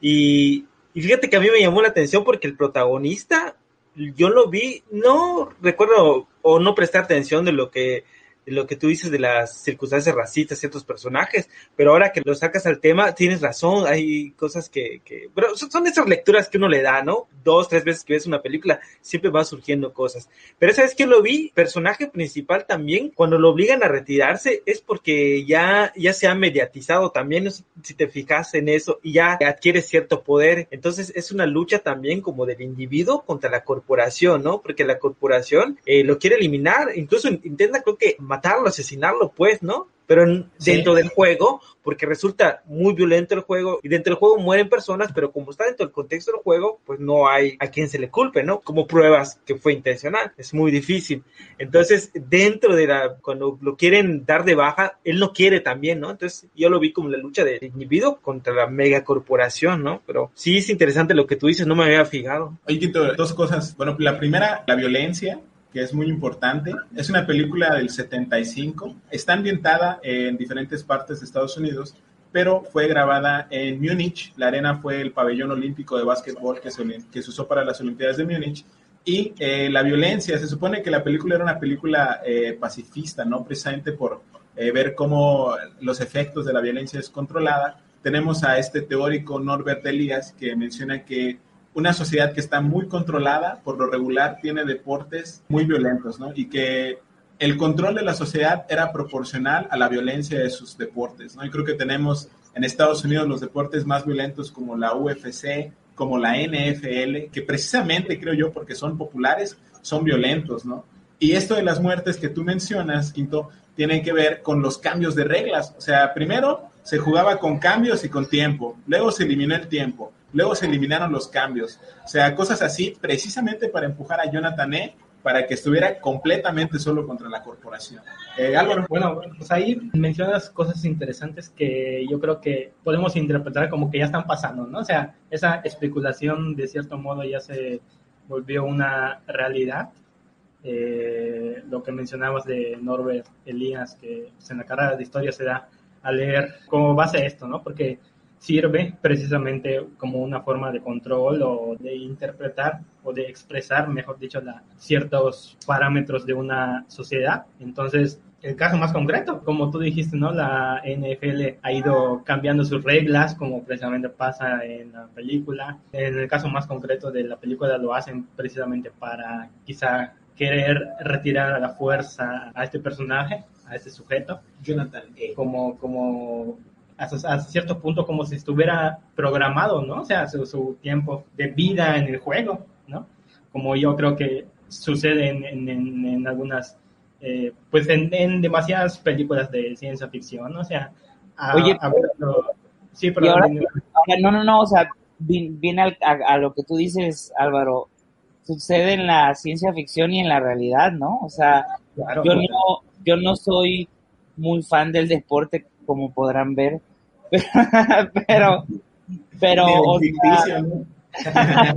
Y, fíjate que a mí me llamó la atención porque el protagonista, yo lo vi, no recuerdo o no presté atención de lo que lo que tú dices de las circunstancias racistas, ciertos personajes, pero ahora que lo sacas al tema, tienes razón, hay cosas que, que pero son esas lecturas que uno le da, ¿no? Dos, tres veces que ves una película, siempre va surgiendo cosas. Pero ¿sabes que lo vi? Personaje principal también, cuando lo obligan a retirarse, es porque ya, ya se ha mediatizado también, si te fijas en eso, y ya adquiere cierto poder. Entonces es una lucha también como del individuo contra la corporación, ¿no? Porque la corporación eh, lo quiere eliminar, incluso intenta creo que matarlo, asesinarlo, pues, ¿no? Pero dentro del juego, porque resulta muy violento el juego y dentro del juego mueren personas, pero como está dentro del contexto del juego, pues no hay a quien se le culpe, ¿no? Como pruebas que fue intencional. Es muy difícil. Entonces, dentro de la, cuando lo quieren dar de baja, él no quiere también, ¿no? Entonces, yo lo vi como la lucha del individuo contra la megacorporación, ¿no? Pero sí es interesante lo que tú dices, no me había fijado. Oye, Quinto, dos cosas. Bueno, la primera, la violencia que es muy importante. Es una película del 75, está ambientada en diferentes partes de Estados Unidos, pero fue grabada en Múnich. La arena fue el pabellón olímpico de básquetbol que se, que se usó para las Olimpiadas de Múnich. Y eh, la violencia, se supone que la película era una película eh, pacifista, ¿no? Precisamente por eh, ver cómo los efectos de la violencia es controlada. Tenemos a este teórico Norbert Elias que menciona que una sociedad que está muy controlada, por lo regular tiene deportes muy violentos, ¿no? Y que el control de la sociedad era proporcional a la violencia de sus deportes, ¿no? Y creo que tenemos en Estados Unidos los deportes más violentos como la UFC, como la NFL, que precisamente creo yo porque son populares, son violentos, ¿no? Y esto de las muertes que tú mencionas, Quinto, tienen que ver con los cambios de reglas. O sea, primero se jugaba con cambios y con tiempo, luego se eliminó el tiempo, luego se eliminaron los cambios. O sea, cosas así precisamente para empujar a Jonathan E para que estuviera completamente solo contra la corporación. Eh, Álvaro. Bueno, pues ahí mencionas cosas interesantes que yo creo que podemos interpretar como que ya están pasando, ¿no? O sea, esa especulación de cierto modo ya se volvió una realidad. Eh, lo que mencionabas de Norbert Elías, que pues, en la carrera de historia se da a leer como base esto, ¿no? Porque sirve precisamente como una forma de control o de interpretar o de expresar, mejor dicho, la, ciertos parámetros de una sociedad. Entonces, el caso más concreto, como tú dijiste, ¿no? La NFL ha ido cambiando sus reglas, como precisamente pasa en la película. En el caso más concreto de la película lo hacen precisamente para quizá querer retirar a la fuerza a este personaje, a este sujeto. Jonathan. Como, como a, cierto punto como si estuviera programado, ¿no? O sea, su, tiempo de vida en el juego, ¿no? Como yo creo que sucede en, en, algunas, eh, pues en, demasiadas películas de ciencia ficción, ¿no? O sea, Oye, sí, pero... no, no, no, o sea, viene a, lo que tú dices, Álvaro, sucede en la ciencia ficción y en la realidad, ¿no? O sea, yo, no, yo no soy muy fan del deporte como podrán ver. pero, pero, o sea,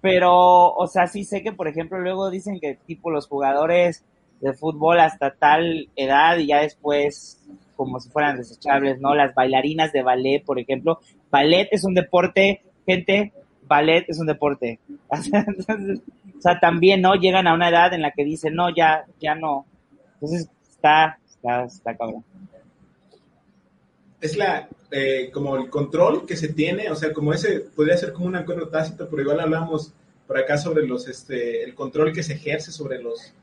pero, o sea, sí sé que, por ejemplo, luego dicen que tipo los jugadores de fútbol hasta tal edad y ya después como si fueran desechables, ¿no? Las bailarinas de ballet, por ejemplo. Ballet es un deporte, gente, ballet es un deporte. o sea, también, ¿no? Llegan a una edad en la que dicen, no, ya, ya no. Entonces, está, está, está cabrón es la, eh, como el control que se tiene, o sea, como ese, podría ser como un acuerdo tácito, pero igual hablamos por acá sobre los, este, el control que se ejerce sobre los,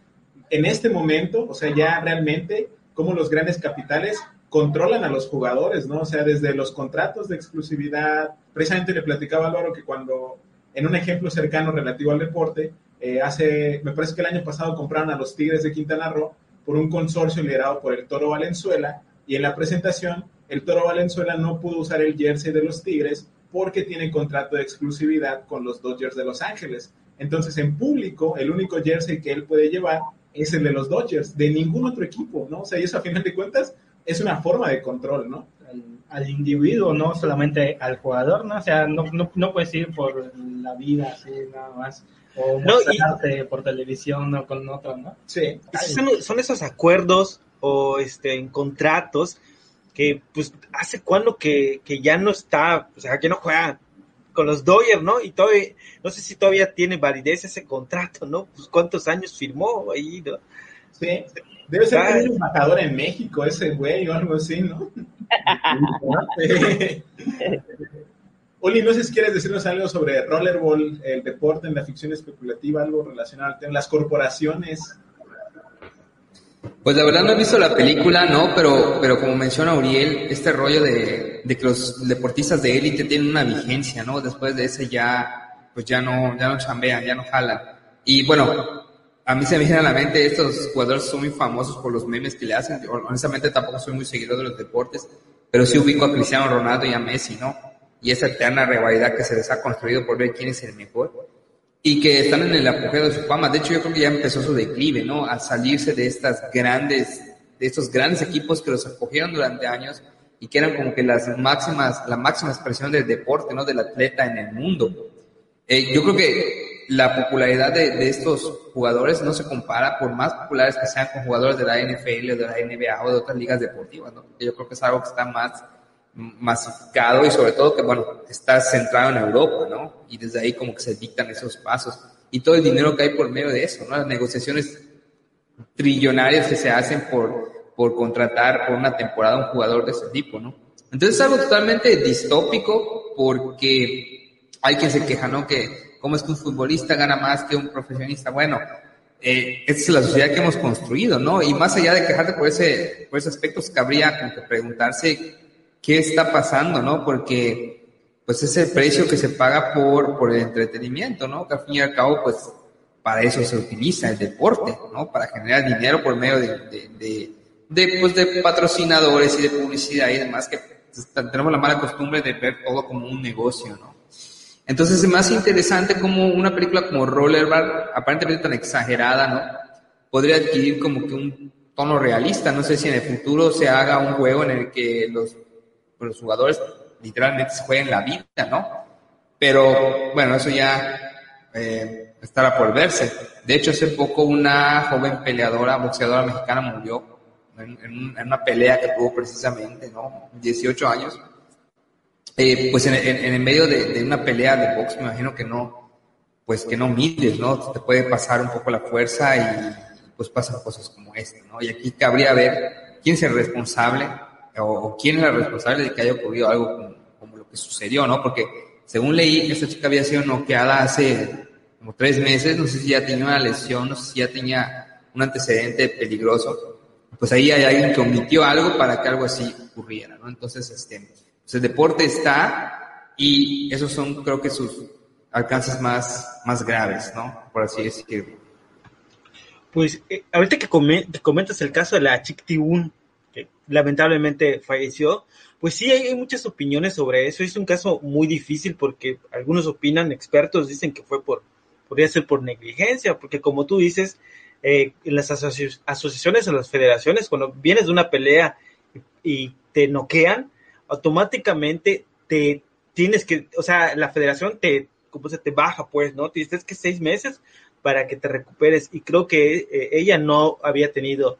en este momento, o sea, ya realmente, como los grandes capitales controlan a los jugadores, ¿no? O sea, desde los contratos de exclusividad, precisamente le platicaba a Álvaro que cuando, en un ejemplo cercano relativo al deporte, eh, hace, me parece que el año pasado compraron a los Tigres de Quintana Roo por un consorcio liderado por el Toro Valenzuela, y en la presentación el Toro Valenzuela no pudo usar el jersey de los Tigres porque tiene contrato de exclusividad con los Dodgers de Los Ángeles. Entonces, en público, el único jersey que él puede llevar es el de los Dodgers, de ningún otro equipo, ¿no? O sea, y eso a final de cuentas es una forma de control, ¿no? Al, individuo, no solamente al jugador, ¿no? O sea, no, no, puedes ir por la vida así nada más o no, por televisión o con otro, ¿no? Sí. Son, son, esos acuerdos o este en contratos que pues hace cuando que, ya no está, o sea, que no juega con los Dodgers, ¿no? Y todavía, no sé si todavía tiene validez ese contrato, ¿no? Pues cuántos años firmó ahí, ¿no? Sí, debe ser un embajador en México ese güey o algo así, ¿no? Oli, no sé si quieres decirnos algo sobre Rollerball, el deporte en la ficción especulativa, algo relacionado al tema, las corporaciones. Pues la verdad no he visto la película, ¿no? Pero, pero como menciona Uriel, este rollo de, de que los deportistas de élite tienen una vigencia, ¿no? Después de ese ya, pues ya no, ya no chambean, ya no jalan. Y bueno, a mí se me viene a la mente, estos jugadores son muy famosos por los memes que le hacen. Honestamente tampoco soy muy seguidor de los deportes, pero sí ubico a Cristiano Ronaldo y a Messi, ¿no? Y esa eterna rivalidad que se les ha construido por ver quién es el mejor y que están en el apogeo de su fama. De hecho, yo creo que ya empezó su declive, ¿no? A salirse de estas grandes, de estos grandes equipos que los acogieron durante años y que eran como que las máximas, la máxima expresión del deporte, ¿no? Del atleta en el mundo. Eh, yo creo que la popularidad de, de, estos jugadores no se compara por más populares que sean con jugadores de la NFL o de la NBA o de otras ligas deportivas, ¿no? Yo creo que es algo que está más masificado y sobre todo que, bueno, está centrado en Europa, ¿no? Y desde ahí como que se dictan esos pasos y todo el dinero que hay por medio de eso, ¿no? Las negociaciones trillonarias que se hacen por, por contratar por una temporada un jugador de ese tipo, ¿no? Entonces es algo totalmente distópico porque hay quien se queja, ¿no? Que cómo es que un futbolista gana más que un profesionista. Bueno, eh, esta es la sociedad que hemos construido, ¿no? Y más allá de quejarte por ese, por ese aspecto, cabría como que preguntarse qué está pasando, ¿no? Porque pues es el precio que se paga por, por el entretenimiento, ¿no? Que al fin y al cabo, pues para eso se utiliza el deporte, ¿no? Para generar dinero por medio de, de, pues, de patrocinadores y de publicidad y demás, que tenemos la mala costumbre de ver todo como un negocio, ¿no? Entonces es más interesante como una película como Rollerball, aparentemente tan exagerada, ¿no? Podría adquirir como que un tono realista. No sé si en el futuro se haga un juego en el que los, los jugadores literalmente se jueguen la vida, ¿no? Pero bueno, eso ya eh, estará por verse. De hecho, hace poco una joven peleadora, boxeadora mexicana murió en, una pelea que tuvo precisamente, ¿no? 18 años. Eh, pues en, en, medio de, una pelea de box, me imagino que no, pues que no mides, ¿no? Te puede pasar un poco la fuerza y pues pasan cosas como esta, ¿no? Y aquí cabría ver quién es el responsable o, quién es el responsable de que haya ocurrido algo como, lo que sucedió, ¿no? Porque según leí, esta chica había sido noqueada hace como tres meses, no sé si ya tenía una lesión, no sé si ya tenía un antecedente peligroso pues ahí hay alguien que omitió algo para que algo así ocurriera, ¿no? Entonces, este, pues el deporte está y esos son, creo que sus alcances más, más graves, ¿no? Por así decirlo. Pues eh, ahorita que, comentas el caso de la Chick Un, que lamentablemente falleció, pues sí hay, muchas opiniones sobre eso. Es un caso muy difícil porque algunos opinan, expertos dicen que fue por, podría ser por negligencia, porque como tú dices, eh, en las asociaciones, en las federaciones, cuando vienes de una pelea y, te noquean, automáticamente te tienes que, o sea, la federación te, se te baja, pues, ¿no? Tienes que seis meses para que te recuperes y creo que eh, ella no había tenido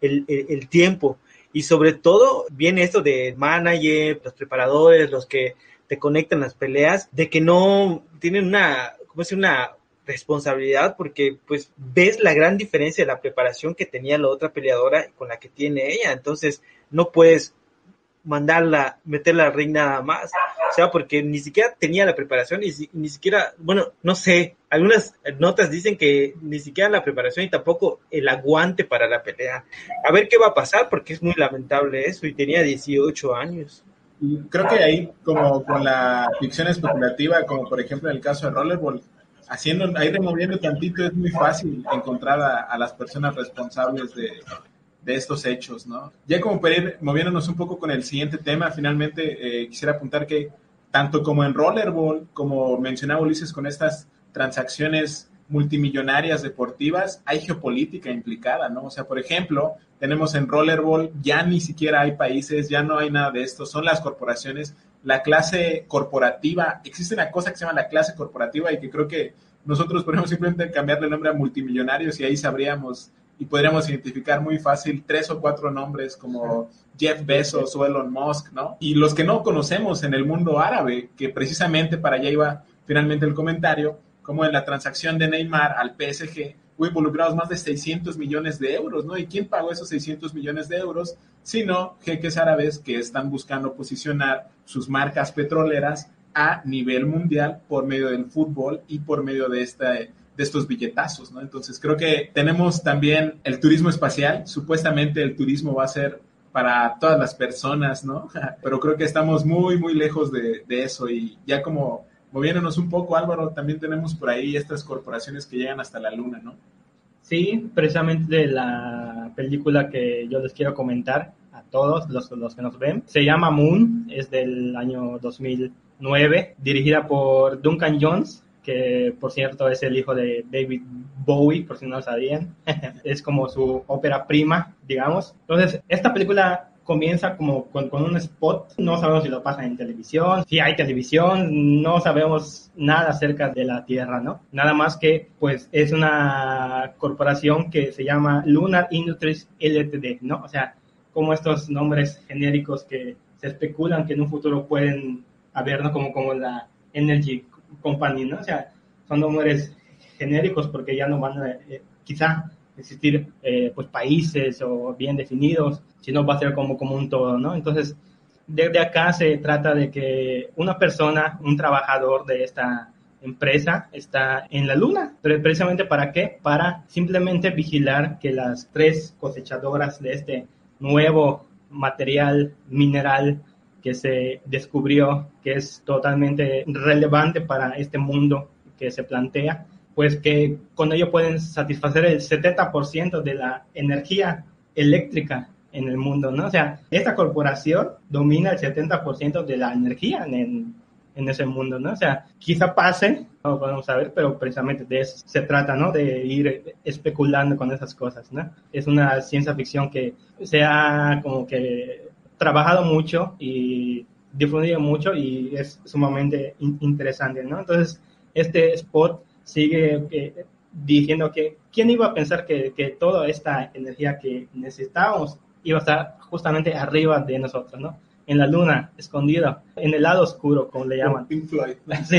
el, el, tiempo y sobre todo viene esto de manager, los preparadores, los que te conectan las peleas, de que no tienen una, como es una responsabilidad porque pues ves la gran diferencia de la preparación que tenía la otra peleadora con la que tiene ella, entonces no puedes mandarla, meterla al ring nada más, o sea, porque ni siquiera tenía la preparación y ni siquiera, bueno, no sé, algunas notas dicen que ni siquiera la preparación y tampoco el aguante para la pelea. A ver qué va a pasar porque es muy lamentable eso y tenía 18 años. Creo que ahí, como con la ficción especulativa, como por ejemplo en el caso de Rollerball, haciendo, ahí removiendo tantito es muy fácil encontrar a, las personas responsables de, de, estos hechos, ¿no? Ya como para ir moviéndonos un poco con el siguiente tema, finalmente eh, quisiera apuntar que tanto como en Rollerball, como mencionaba Ulises con estas transacciones multimillonarias deportivas, hay geopolítica implicada, ¿no? O sea, por ejemplo, tenemos en Rollerball, ya ni siquiera hay países, ya no hay nada de esto, son las corporaciones la clase corporativa, existe una cosa que se llama la clase corporativa y que creo que nosotros podemos simplemente cambiarle el nombre a multimillonarios y ahí sabríamos y podríamos identificar muy fácil tres o cuatro nombres como Jeff Bezos o Elon Musk, ¿no? Y los que no conocemos en el mundo árabe, que precisamente para allá iba finalmente el comentario, como en la transacción de Neymar al PSG, hubo involucrados más de 600 millones de euros, ¿no? ¿Y quién pagó esos 600 millones de euros? Sino jeques árabes que están buscando posicionar sus marcas petroleras a nivel mundial por medio del fútbol y por medio de, esta, de estos billetazos, ¿no? Entonces creo que tenemos también el turismo espacial, supuestamente el turismo va a ser para todas las personas, ¿no? Pero creo que estamos muy, muy lejos de, de eso y ya como moviéndonos un poco, Álvaro, también tenemos por ahí estas corporaciones que llegan hasta la luna, ¿no? Sí, precisamente de la película que yo les quiero comentar a todos los, los que nos ven. Se llama Moon, es del año 2009, dirigida por Duncan Jones, que por cierto es el hijo de David Bowie, por si no lo sabían. es como su ópera prima, digamos. Entonces, esta película comienza como con, un spot, no sabemos si lo pasa en televisión, si hay televisión, no sabemos nada acerca de la Tierra, ¿no? Nada más que pues es una corporación que se llama Lunar Industries Ltd, ¿no? O sea, como estos nombres genéricos que se especulan que en un futuro pueden haber, ¿no? Como, como la Energy Company, ¿no? O sea, son nombres genéricos porque ya no van a, eh, quizá existir eh, pues países o bien definidos, sino va a ser como, como un todo, ¿no? Entonces, desde acá se trata de que una persona, un trabajador de esta empresa está en la luna. Pero precisamente para qué? Para simplemente vigilar que las tres cosechadoras de este nuevo material mineral que se descubrió que es totalmente relevante para este mundo que se plantea, pues que con ello pueden satisfacer el 70% de la energía eléctrica en el mundo, ¿no? O sea, esta corporación domina el 70% de la energía en, en ese mundo, ¿no? O sea, quizá pase, no podemos saber, pero precisamente de eso se trata, ¿no? De ir especulando con esas cosas, ¿no? Es una ciencia ficción que se ha como que trabajado mucho y difundido mucho y es sumamente interesante, ¿no? Entonces, este spot sigue eh, diciendo que quién iba a pensar que, que toda esta energía que necesitábamos iba a estar justamente arriba de nosotros, ¿no? en la luna, escondido, en el lado oscuro, como le llaman. Pink Floyd. Sí,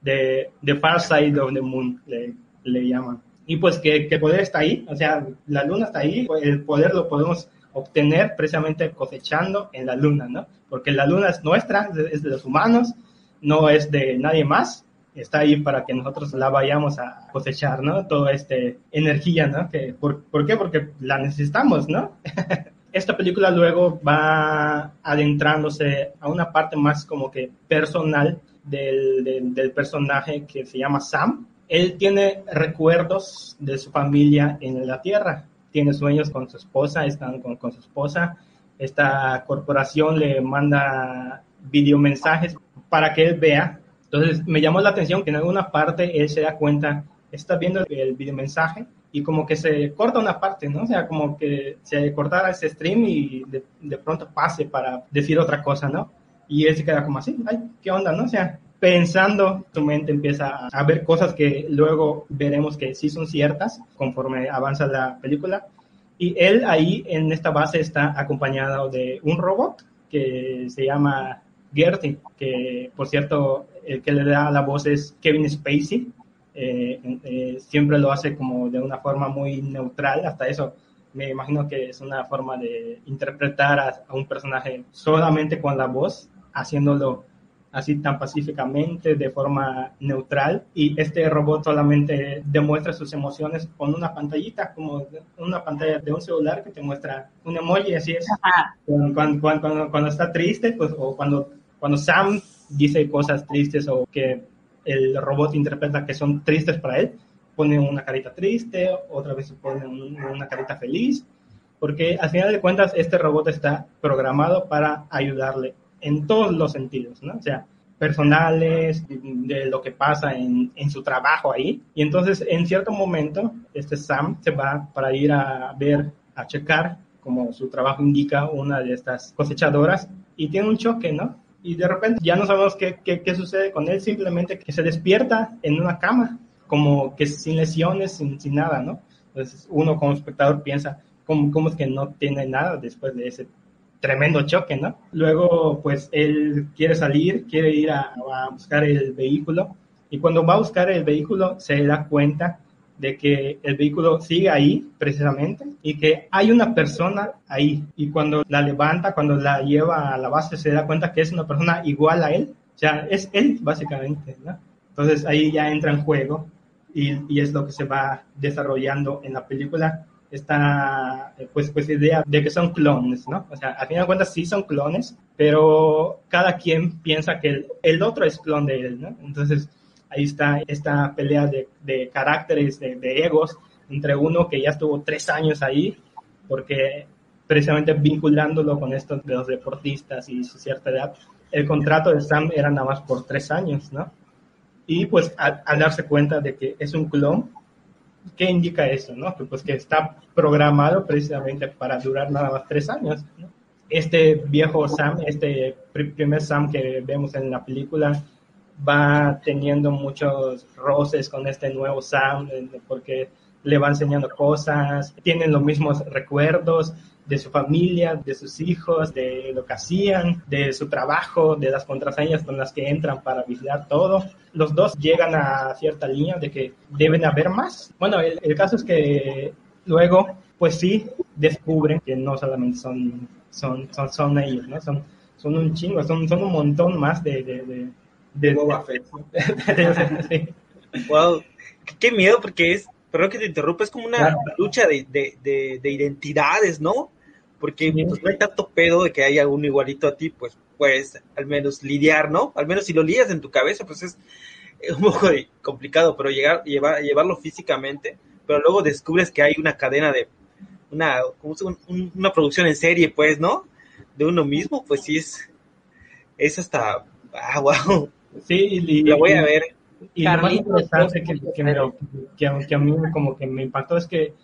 de the far side of the moon, le, le llaman. Y pues que, que el poder está ahí, o sea, la luna está ahí, el poder lo podemos obtener precisamente cosechando en la luna, ¿no? Porque la luna es nuestra, es de los humanos, no es de nadie más, está ahí para que nosotros la vayamos a cosechar, ¿no? Toda esta energía, ¿no? Que, ¿por, ¿Por qué? Porque la necesitamos, ¿no? esta película luego va adentrándose a una parte más como que personal del, del, personaje que se llama Sam. Él tiene recuerdos de su familia en la Tierra, tiene sueños con su esposa, están con, con su esposa. Esta corporación le manda videomensajes para que él vea. Entonces me llamó la atención que en alguna parte él se da cuenta, está viendo el videomensaje y como que se corta una parte, ¿no? O sea, como que se cortara ese stream y de, de, pronto pase para decir otra cosa, ¿no? Y él se queda como así, ay, ¿qué onda, no? O sea, pensando, su mente empieza a ver cosas que luego veremos que sí son ciertas conforme avanza la película. Y él ahí en esta base está acompañado de un robot que se llama Gertie, que por cierto, el que le da la voz es Kevin Spacey, eh, eh, siempre lo hace como de una forma muy neutral, hasta eso me imagino que es una forma de interpretar a, a, un personaje solamente con la voz, haciéndolo así tan pacíficamente, de forma neutral, y este robot solamente demuestra sus emociones con una pantallita, como una pantalla de un celular que te muestra un emoji, así es. Cuando, cuando, cuando, cuando, está triste, pues, o cuando, cuando Sam dice cosas tristes o que el robot interpreta que son tristes para él, pone una carita triste, otra vez pone una carita feliz, porque al final de cuentas este robot está programado para ayudarle en todos los sentidos, ¿no? O sea, personales, de lo que pasa en, en, su trabajo ahí. Y entonces, en cierto momento, este Sam se va para ir a ver, a checar, como su trabajo indica, una de estas cosechadoras, y tiene un choque, ¿no? Y de repente ya no sabemos qué, qué, qué, sucede con él, simplemente que se despierta en una cama, como que sin lesiones, sin, sin nada, ¿no? Entonces uno como espectador piensa, ¿cómo, ¿cómo es que no tiene nada después de ese tremendo choque, ¿no? Luego, pues él quiere salir, quiere ir a, a buscar el vehículo y cuando va a buscar el vehículo se da cuenta de que el vehículo sigue ahí precisamente y que hay una persona ahí y cuando la levanta, cuando la lleva a la base se da cuenta que es una persona igual a él, o sea, es él básicamente, ¿no? Entonces ahí ya entra en juego y, y es lo que se va desarrollando en la película esta pues, pues idea de que son clones, ¿no? O sea, al final de cuentas sí son clones, pero cada quien piensa que el, el otro es clon de él, ¿no? Entonces, ahí está esta pelea de, de caracteres, de, de, egos, entre uno que ya estuvo tres años ahí, porque precisamente vinculándolo con esto de los deportistas y su cierta edad, el contrato de Sam era nada más por tres años, ¿no? Y pues al, darse cuenta de que es un clon, ¿qué indica eso, no? Que pues que está programado precisamente para durar nada más tres años, ¿no? Este viejo Sam, este primer Sam que vemos en la película, va teniendo muchos roces con este nuevo Sam, porque le va enseñando cosas, tienen los mismos recuerdos de su familia, de sus hijos, de lo que hacían, de su trabajo, de las contraseñas con las que entran para vigilar todo. Los dos llegan a cierta línea de que deben haber más. Bueno, el, el caso es que luego, pues sí, descubren que no solamente son, son, son, son ellos, ¿no? Son son un chingo, son, son un montón más de... de, de, de Boba Fett. Wow, qué, miedo porque es, perdón que te interrumpa, es como una Claro. lucha de, de, de, de identidades, ¿no? Porque Sí. pues, no hay tanto pedo de que haya un igualito a ti, pues puedes al menos lidiar, ¿no? Al menos si lo lidias en tu cabeza, pues es un poco complicado, pero llegar, llevar, llevarlo físicamente, pero luego descubres que hay una cadena de, una, un- una producción en serie, pues, ¿no? De uno mismo, pues sí es, es hasta, ah, wow, Sí, y, y- lo voy a ver. Y lo más interesante que, que, me que, a- que a mí como que me impactó es que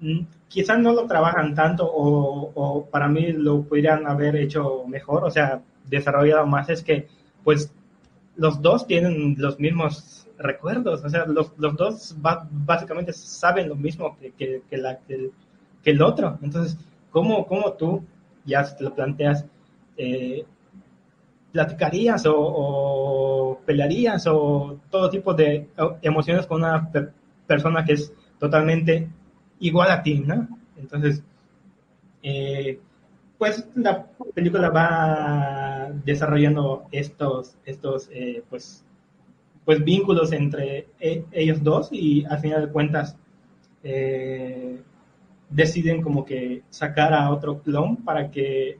mm, quizás no lo trabajan tanto o, o para mí lo pudieran haber hecho mejor, o sea, desarrollado más, es que pues los dos tienen los mismos recuerdos, o sea, los, los dos ba- básicamente saben lo mismo que, que, que la, que, el, que el otro. Entonces, ¿cómo, cómo tú ya te lo planteas? eh, platicarías o, pelearías o todo tipo de emociones con una per- persona que es totalmente igual a ti, ¿no? Entonces, eh, pues la película va desarrollando estos, estos eh, pues, pues vínculos entre e- ellos dos y al final de cuentas eh, deciden como que sacar a otro clon para que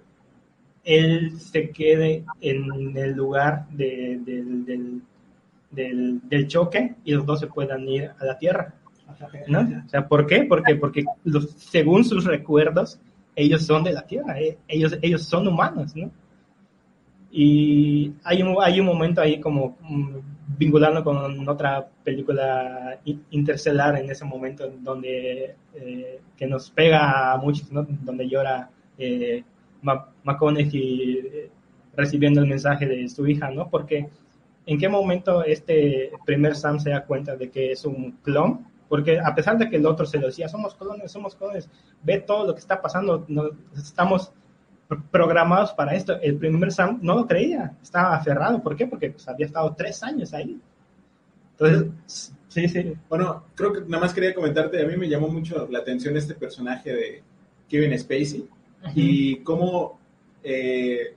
él se quede en el lugar de- del, del, del, choque y los dos se puedan ir a la Tierra. ¿no? O sea, ¿por qué? Porque, porque los, según sus recuerdos, ellos son de la Tierra, eh, ellos, ellos son humanos, ¿no? Y hay un, hay un momento ahí como mm, vinculando con otra película interstellar en ese momento en donde eh, que nos pega a muchos. Donde llora eh, McConaughey eh, recibiendo el mensaje de su hija, ¿no? Porque en qué momento este primer Sam se da cuenta de que es un clon, porque a pesar de que el otro se lo decía, somos clones, somos clones, ve todo lo que está pasando, estamos pr- programados para esto. El primer Sam no lo creía, estaba aferrado. ¿Por qué? Porque pues, había estado tres años ahí. Entonces, sí, sí. Bueno, creo que nada más quería comentarte, a mí me llamó mucho la atención este personaje de Kevin Spacey y cómo eh,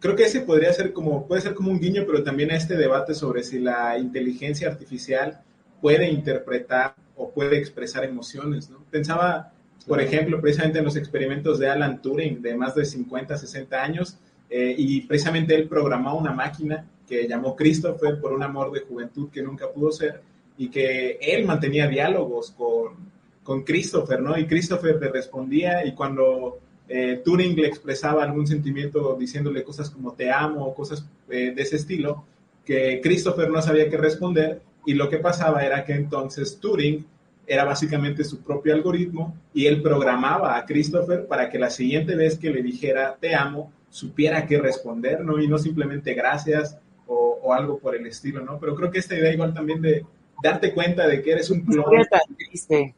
creo que ese podría ser como, puede ser como un guiño, pero también a este debate sobre si la inteligencia artificial puede interpretar o puede expresar emociones, ¿no? Pensaba, por ejemplo, precisamente en los experimentos de Alan Turing, de más de 50, 60 años, eh, y precisamente él programó una máquina que llamó Christopher por un amor de juventud que nunca pudo ser, y que él mantenía diálogos con, con Christopher, ¿no? Y Christopher le respondía, y cuando eh, Turing le expresaba algún sentimiento diciéndole cosas como te amo o cosas eh, de ese estilo, que Christopher no sabía qué responder y lo que pasaba era que entonces Turing era básicamente su propio algoritmo y él programaba a Christopher para que la siguiente vez que le dijera te amo supiera qué responder, ¿no? Y no simplemente gracias o, algo por el estilo, ¿no? Pero creo que esta idea igual también de darte cuenta de que eres un clon. Historia tan triste.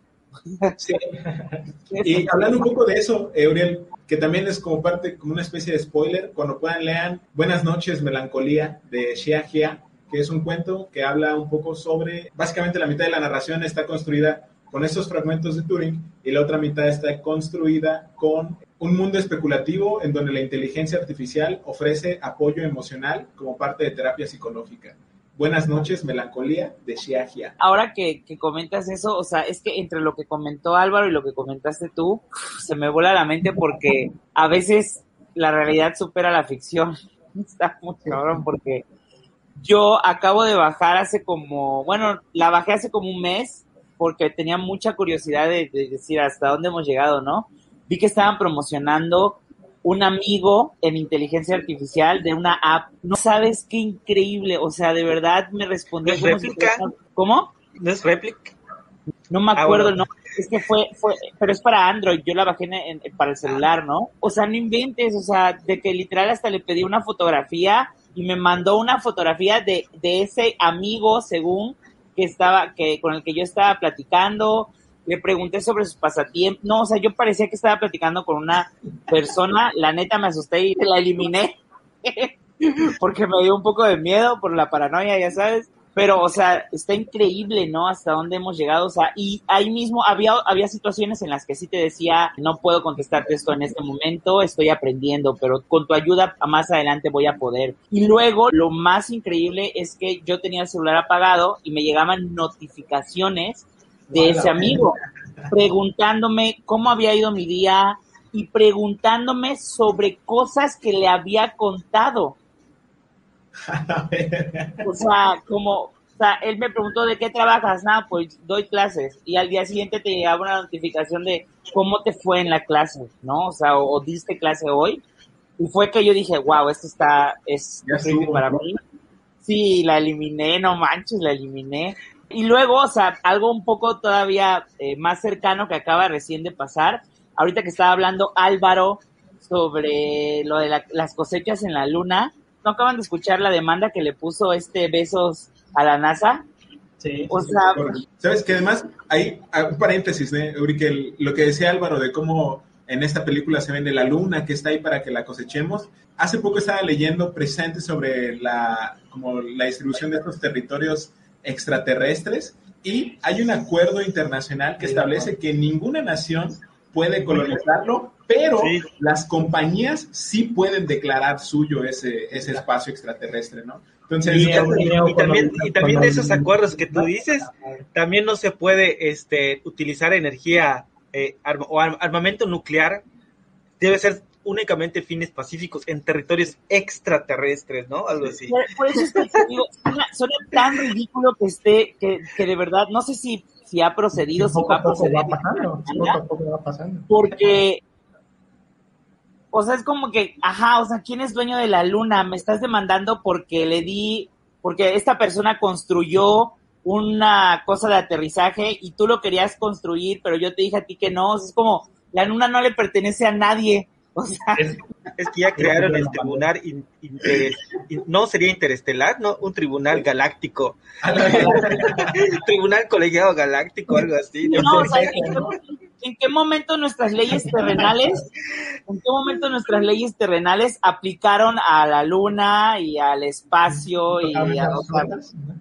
Sí. Y hablando un poco de eso, Euriel, que también es como parte, como una especie de spoiler, cuando puedan lean Buenas noches, Melancolía de Xia Jia, que es un cuento que habla un poco sobre, básicamente la mitad de la narración está construida con estos fragmentos de Turing y la otra mitad está construida con un mundo especulativo en donde la inteligencia artificial ofrece apoyo emocional como parte de terapia psicológica. Buenas noches, Melancolía de Xia Jia. Ahora que, que comentas eso, o sea, es que entre lo que comentó Álvaro y lo que comentaste tú, se me vuela la mente porque a veces la realidad supera la ficción. Está muy cabrón porque yo acabo de bajar hace como, bueno, la bajé hace como un mes porque tenía mucha curiosidad de decir hasta dónde hemos llegado, ¿no? Vi que estaban promocionando un amigo en inteligencia artificial de una app. No sabes qué increíble, o sea, de verdad me respondió ¿Es como si ¿Cómo? ¿No es réplica? No me Ah, acuerdo, bueno. no. Es que fue, fue, pero es para Android. Yo la bajé en- en- para el celular, ¿no? O sea, no inventes, o sea, de que literal hasta le pedí una fotografía y me mandó una fotografía de, de ese amigo, según que estaba, que con el que yo estaba platicando. Le pregunté sobre sus pasatiempos. No, o sea, yo parecía que estaba platicando con una persona. La neta me asusté y la eliminé. Porque me dio un poco de miedo por la paranoia, ya sabes. pero, o sea, está increíble, ¿no? Hasta dónde hemos llegado, o sea, y ahí mismo había, había situaciones en las que sí te decía, no puedo contestarte esto en este momento, estoy aprendiendo, pero con tu ayuda más adelante voy a poder. Y luego, lo más increíble es que yo tenía el celular apagado y me llegaban notificaciones de ese amigo preguntándome cómo había ido mi día y preguntándome sobre cosas que le había contado. o sea, como, o sea, él me preguntó de qué trabajas, nada, pues doy clases y al día siguiente te llegaba una notificación de cómo te fue en la clase, ¿no? O sea, o, diste clase hoy. Y fue que yo dije, wow, esto está, es para mí. Sí, la eliminé, no manches, la eliminé. Y luego, o sea, algo un poco todavía eh, más cercano que acaba recién de pasar, ahorita que estaba hablando Álvaro sobre lo de las cosechas en la luna, ¿no acaban de escuchar la demanda que le puso este Besos a la NASA? Sí. O sea, sabes que además hay un paréntesis, ¿eh? lo que decía Álvaro de cómo en esta película se vende la luna que está ahí para que la cosechemos. Hace poco estaba leyendo presente sobre la, como la distribución de estos territorios extraterrestres y hay un acuerdo internacional que establece que ninguna nación puede colonizarlo, pero las compañías sí pueden declarar suyo ese, ese espacio extraterrestre, ¿no? Entonces, y, también, y también de esos acuerdos que tú dices, también no se puede este, utilizar energía eh, o armamento nuclear, debe ser únicamente fines pacíficos en territorios extraterrestres, ¿no? Algo así. Por, eso es que digo, suena, tan ridículo que esté, que, que de verdad, no sé si si ha procedido, si va a proceder. Va pasando, va pasando. Porque, o sea, es como que, ajá, o sea, ¿quién es dueño de la luna? Me estás demandando porque le di, porque esta persona construyó una cosa de aterrizaje y tú lo querías construir, pero yo te dije a ti que no. O sea, es como, la luna no le pertenece a nadie. O sea, es, que ya crearon el tribunal, no sería interestelar, ¿no? Un tribunal galáctico. tribunal colegiado galáctico, algo así. ¿en, qué, momento nuestras leyes terrenales, en qué momento nuestras leyes terrenales aplicaron a la luna y al espacio y a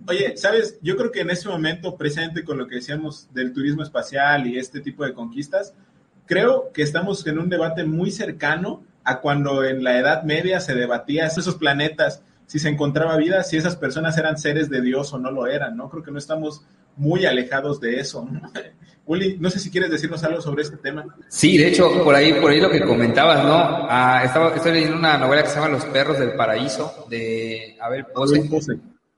Oye, ¿sabes? Yo creo que en ese momento, presente con lo que decíamos del turismo espacial y este tipo de conquistas, creo que estamos en un debate muy cercano a cuando en la Edad Media se debatía esos planetas, si se encontraba vida, si esas personas eran seres de Dios o no lo eran, ¿no? Creo que no estamos muy alejados de eso. Uli, no sé si quieres decirnos algo sobre este tema. Sí, de hecho, por ahí, por ahí lo que comentabas, ¿no? Ah, estaba, estoy leyendo una novela que se llama Los perros del paraíso, de Abel Pose.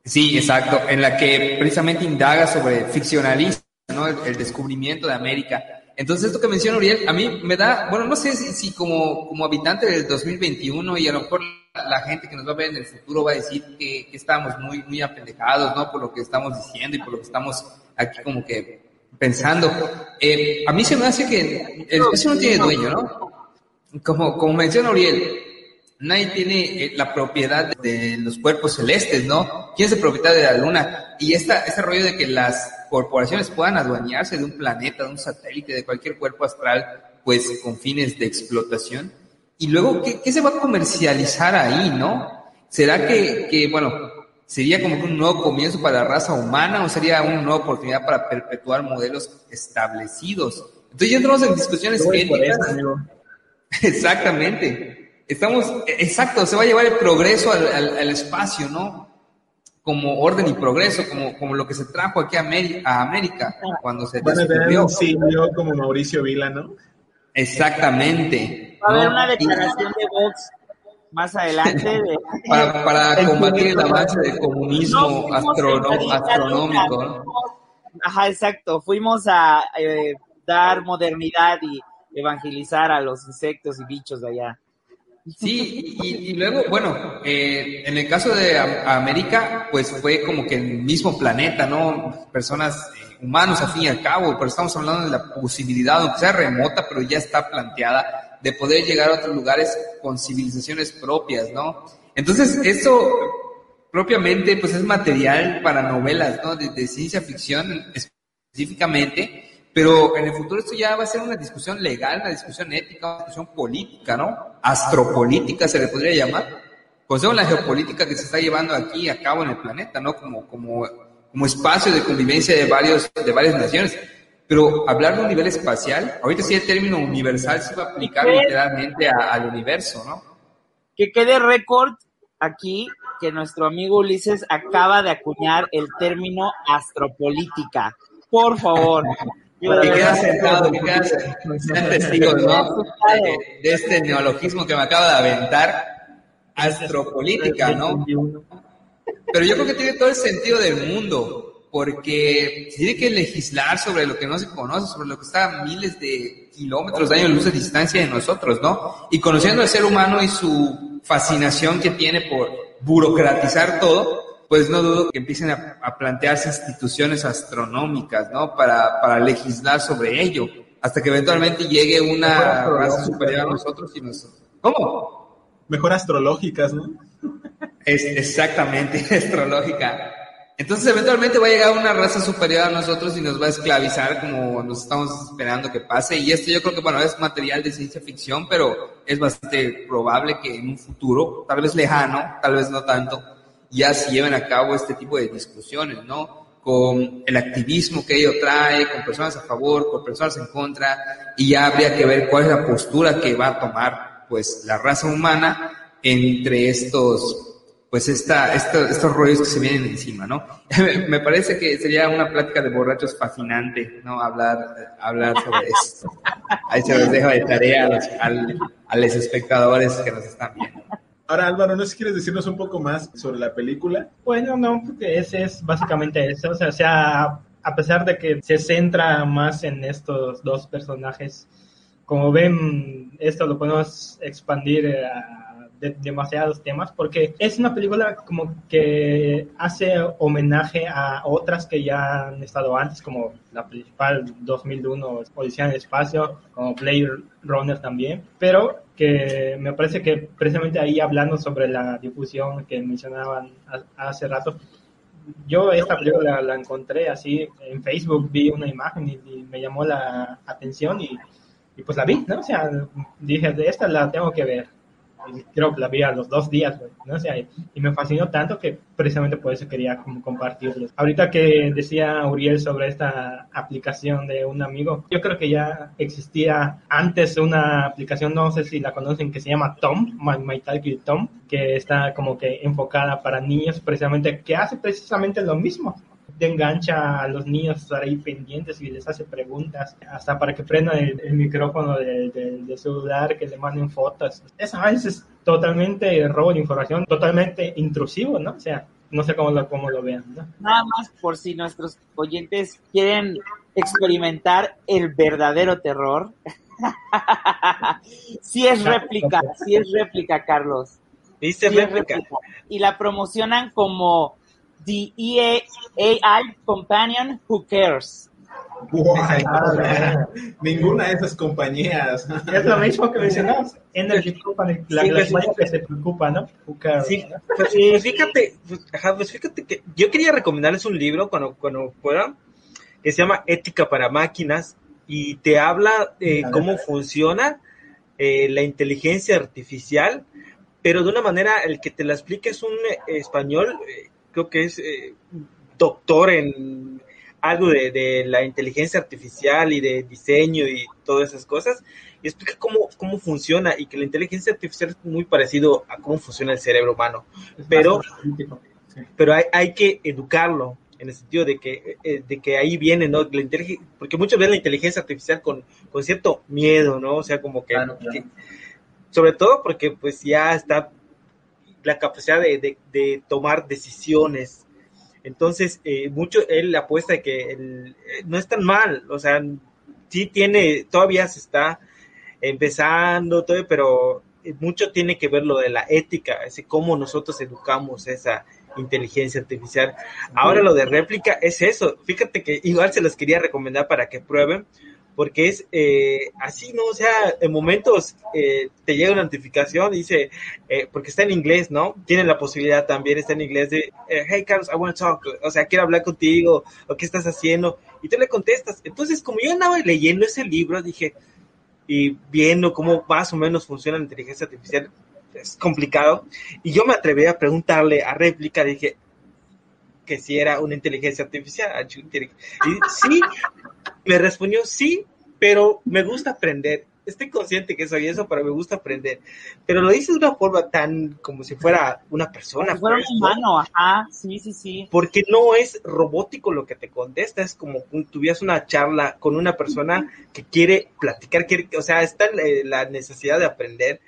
Sí, exacto, en la que precisamente indaga sobre ficcionalismo, ¿no? el descubrimiento de América entonces, esto que menciona Uriel, a mí me da, bueno, no sé si, como, como habitante del 2021 y a lo mejor la gente que nos va a ver en el futuro va a decir que, estamos muy, muy apendejados, ¿no? Por lo que estamos diciendo y por lo que estamos aquí como que pensando. Eh, a mí se me hace que el espacio no tiene dueño, ¿no? Como, como menciona Uriel, nadie tiene eh, la propiedad de los cuerpos celestes, ¿no? ¿Quién es el propietario de la luna? Y esta, este rollo de que las corporaciones puedan adueñarse de un planeta, de un satélite, de cualquier cuerpo astral, pues con fines de explotación. Y luego, ¿qué, se va a comercializar ahí, no? ¿Será que, que, bueno, sería como un nuevo comienzo para la raza humana o sería una nueva oportunidad para perpetuar modelos establecidos? Entonces ya entramos en discusiones éticas. Exactamente. Estamos, exacto, se va a llevar el progreso al, al espacio, ¿no? Como orden y progreso, como, como lo que se trajo aquí a, América, cuando se descubrió. un como Mauricio Vila, ¿no? Exactamente. Va a haber una declaración de Vox más adelante. para, para combatir el avance del comunismo astronómico. Ajá, exacto. Fuimos a eh, dar modernidad y evangelizar a los insectos y bichos de allá. Sí, y, luego, bueno, eh, en el caso de América, pues fue como que el mismo planeta, ¿no? Personas, eh, humanos al fin y al cabo, pero estamos hablando de la posibilidad, aunque sea remota, pero ya está planteada, de poder llegar a otros lugares con civilizaciones propias, ¿no? Entonces, esto propiamente, pues es material para novelas, ¿no? de ciencia ficción específicamente, pero en el futuro esto ya va a ser una discusión legal, una discusión ética, una discusión política, ¿no? Astropolítica se le podría llamar. conocemos la geopolítica que se está llevando aquí a cabo en el planeta, ¿no? Como, como, como espacio de convivencia de, varios, de varias naciones. Pero hablar de un nivel espacial, ahorita sí el término universal se va a aplicar literalmente al universo, ¿no? Que quede récord aquí que nuestro amigo Ulises acaba de acuñar el término astropolítica. Por favor. Que queda sentado, que queda sean testigos, ¿no? De, de, este neologismo que me acaba de aventar, astropolítica, ¿no? Pero yo creo que tiene todo el sentido del mundo, porque tiene que legislar sobre lo que no se conoce, sobre lo que está a miles de kilómetros de años de luz de distancia de nosotros, ¿no? Y conociendo al ser humano y su fascinación que tiene por burocratizar todo, pues no dudo que empiecen a, plantearse instituciones astronómicas, ¿no? Para, para legislar sobre ello, hasta que eventualmente llegue una raza superior a nosotros y nos... ¿Cómo? Mejor astrológicas, ¿no? Es exactamente, astrológica. Entonces eventualmente va a llegar una raza superior a nosotros y nos va a esclavizar como nos estamos esperando que pase. Y esto yo creo que, bueno, es material de ciencia ficción, pero es bastante probable que en un futuro, tal vez lejano, tal vez no tanto, ya se lleven a cabo este tipo de discusiones, ¿no? Con el activismo que ello trae, con personas a favor, con personas en contra, y ya habría que ver cuál es la postura que va a tomar, pues, la raza humana entre estos pues esta, estos rollos que se vienen encima, ¿no? Me parece que sería una plática de borrachos fascinante, ¿no? Hablar, hablar sobre esto. Ahí se los dejo de tarea a los, a los espectadores que nos están viendo. Ahora, Álvaro, no sé si quieres decirnos un poco más sobre la película. Bueno, no, porque ese es básicamente eso. O sea, sea, a pesar de que se centra más en estos dos personajes, como ven, esto lo podemos expandir a demasiados temas, porque es una película como que hace homenaje a otras que ya han estado antes, como la principal 2001, Odisea en el Espacio, como Blade Runner también, pero que me parece que precisamente ahí hablando sobre la difusión que mencionaban hace rato, yo esta película la, encontré así en Facebook, vi una imagen y, me llamó la atención y, y, pues la vi, ¿no? O sea, dije, de esta la tengo que ver creo que la vi a los dos días, ¿no? y me fascinó tanto que precisamente por eso quería como compartirlo. Ahorita que decía Uriel sobre esta aplicación de un amigo, yo creo que ya existía antes una aplicación, no sé si la conocen, que se llama Tom, My, My Tom, que está como que enfocada para niños precisamente, que hace precisamente lo mismo engancha a los niños estar ahí pendientes y les hace preguntas, hasta para que prendan el, micrófono del de, celular, que le manden fotos. Eso a veces es totalmente robo de información, totalmente intrusivo, ¿no? O sea, no sé cómo lo, cómo lo vean, ¿no? Nada más por si nuestros oyentes quieren experimentar el verdadero terror. sí es réplica, sí es réplica, Carlos. ¿Viste réplica? Y la promocionan como The EA Companion Who Cares. Ninguna de esas compañías. Es lo mismo que mencionamos. Energy Company, la, sí, que se preocupa, ¿no? Who cares, sí, pues, fíjate, pues, fíjate que yo quería recomendarles un libro cuando, cuando pueda, que se llama Ética para Máquinas y te habla de cómo funciona eh, la inteligencia artificial, pero de una manera, el que te la explique es un eh, español eh, creo que es eh, doctor en algo de, la inteligencia artificial y de diseño y todas esas cosas, y explica cómo, cómo funciona y que la inteligencia artificial es muy parecido a cómo funciona el cerebro humano, pero, pero hay, hay que educarlo en el sentido de que, eh, de que ahí viene, ¿no? La porque muchos ven la inteligencia artificial con, con cierto miedo, ¿no? O sea, como que, sobre todo porque pues ya está la capacidad de, de, tomar decisiones. Entonces, eh, mucho él apuesta que eh, no es tan mal, o sea, sí tiene, todavía se está empezando, todo, pero mucho tiene que ver lo de la ética, es cómo nosotros educamos esa inteligencia artificial. Ahora lo de réplica es eso, fíjate que igual se los quería recomendar para que prueben, porque es eh, así, ¿no? O sea, en momentos eh, te llega una notificación, dice, eh, porque está en inglés, ¿no? Tienen la posibilidad también, está en inglés de, hey Carlos, I want to talk, o sea, quiero hablar contigo, o qué estás haciendo, y tú le contestas. Entonces, como yo andaba leyendo ese libro, dije, y viendo cómo más o menos funciona la inteligencia artificial, es complicado. Y yo me atreví a preguntarle a réplica, dije que si era una inteligencia artificial. Y sí, me respondió sí, pero me gusta aprender estoy consciente que soy eso, pero me gusta aprender. Pero lo dice de una forma tan como si fuera una persona. Como si fuera un pues, humano, ajá, sí, sí, sí. Porque no es robótico lo que te contesta, es como tuvieras una charla con una persona que quiere platicar, quiere, o sea, está la necesidad de aprender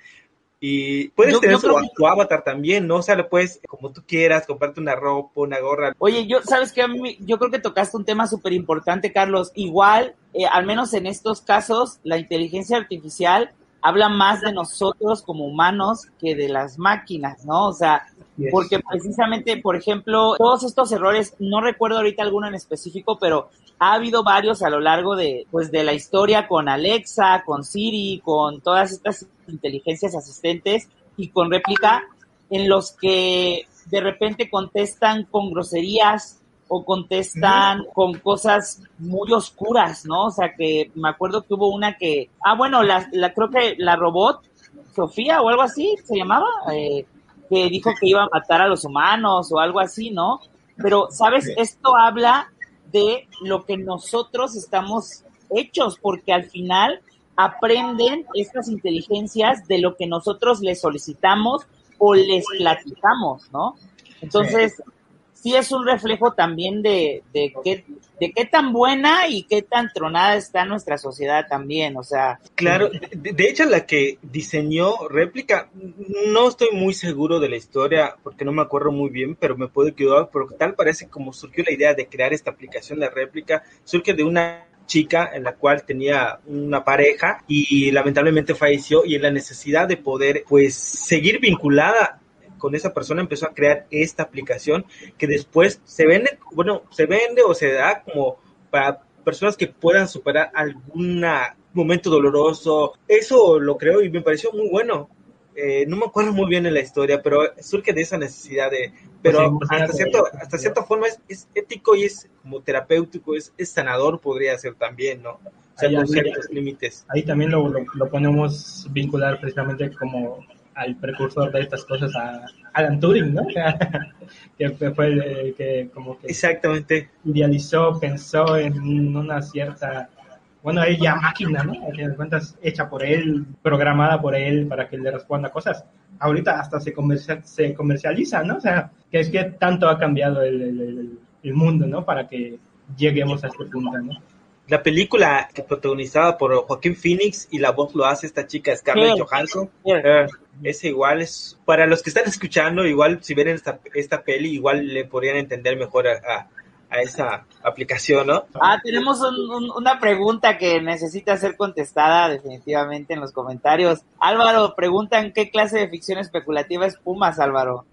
y puedes tener tu, avatar también, ¿no? O sea, le puedes, como tú quieras, comprarte una ropa, una gorra. Oye, yo, ¿sabes qué? Yo creo que tocaste un tema súper importante, Carlos. Igual, eh, al menos en estos casos, la inteligencia artificial habla más de nosotros como humanos que de las máquinas, ¿no? O sea, porque precisamente, por ejemplo, todos estos errores, no recuerdo ahorita alguno en específico, pero ha habido varios a lo largo de, pues, de la historia con Alexa, con Siri, con todas estas inteligencias asistentes y con réplica, en los que de repente contestan con groserías o contestan con cosas muy oscuras, ¿no? O sea, que me acuerdo que hubo una que, ah, bueno, la, la creo que la robot, Sofía o algo así, se llamaba, eh, que dijo que iba a matar a los humanos o algo así, ¿no? Pero, ¿sabes? Esto habla de lo que nosotros estamos hechos, porque al final aprenden estas inteligencias de lo que nosotros les solicitamos o les platicamos, ¿no? Entonces, sí es un reflejo también de, de, qué, de qué tan buena y qué tan tronada está nuestra sociedad también, o sea. Claro, de, hecho la que diseñó réplica, no estoy muy seguro de la historia porque no me acuerdo muy bien, pero me puedo equivocar, pero tal parece como surgió la idea de crear esta aplicación de réplica, surge de una chica en la cual tenía una pareja y lamentablemente falleció y en la necesidad de poder pues seguir vinculada con esa persona empezó a crear esta aplicación que después se vende, bueno, se vende o se da como para personas que puedan superar algún momento doloroso. Eso lo creo y me pareció muy bueno. Eh, no me acuerdo muy bien en la historia, pero surge de esa necesidad de, pero pues hasta, cierto, hasta cierta forma es, ético y es como terapéutico, es, es sanador podría ser también, ¿no? O sea, con ciertos límites. Ahí también lo, lo, lo, podemos vincular precisamente como al precursor de estas cosas a Alan Turing, ¿no? que fue el que como que exactamente idealizó, pensó en una cierta bueno, ella máquina, ¿no? A cuentas, hecha por él, programada por él para que le responda cosas. Ahorita hasta se, se comercializa, ¿no? O sea, que es que tanto ha cambiado el, el, el mundo, ¿no? Para que lleguemos a este punto, ¿no? La película que protagonizada por Joaquín Phoenix y la voz lo hace esta chica Scarlett Johansson. Eh, es igual, es para los que están escuchando, igual si ven esta, esta peli, igual le podrían entender mejor a, a, esa aplicación, ¿no? Ah, tenemos una pregunta que necesita ser contestada definitivamente en los comentarios. Álvaro, preguntan qué clase de ficción especulativa es Pumas, Álvaro.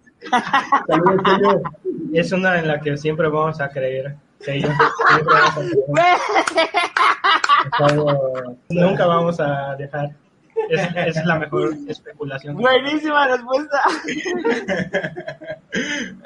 es una en la que siempre vamos a creer nunca vamos a dejar. esa es la mejor especulación. Buenísima respuesta.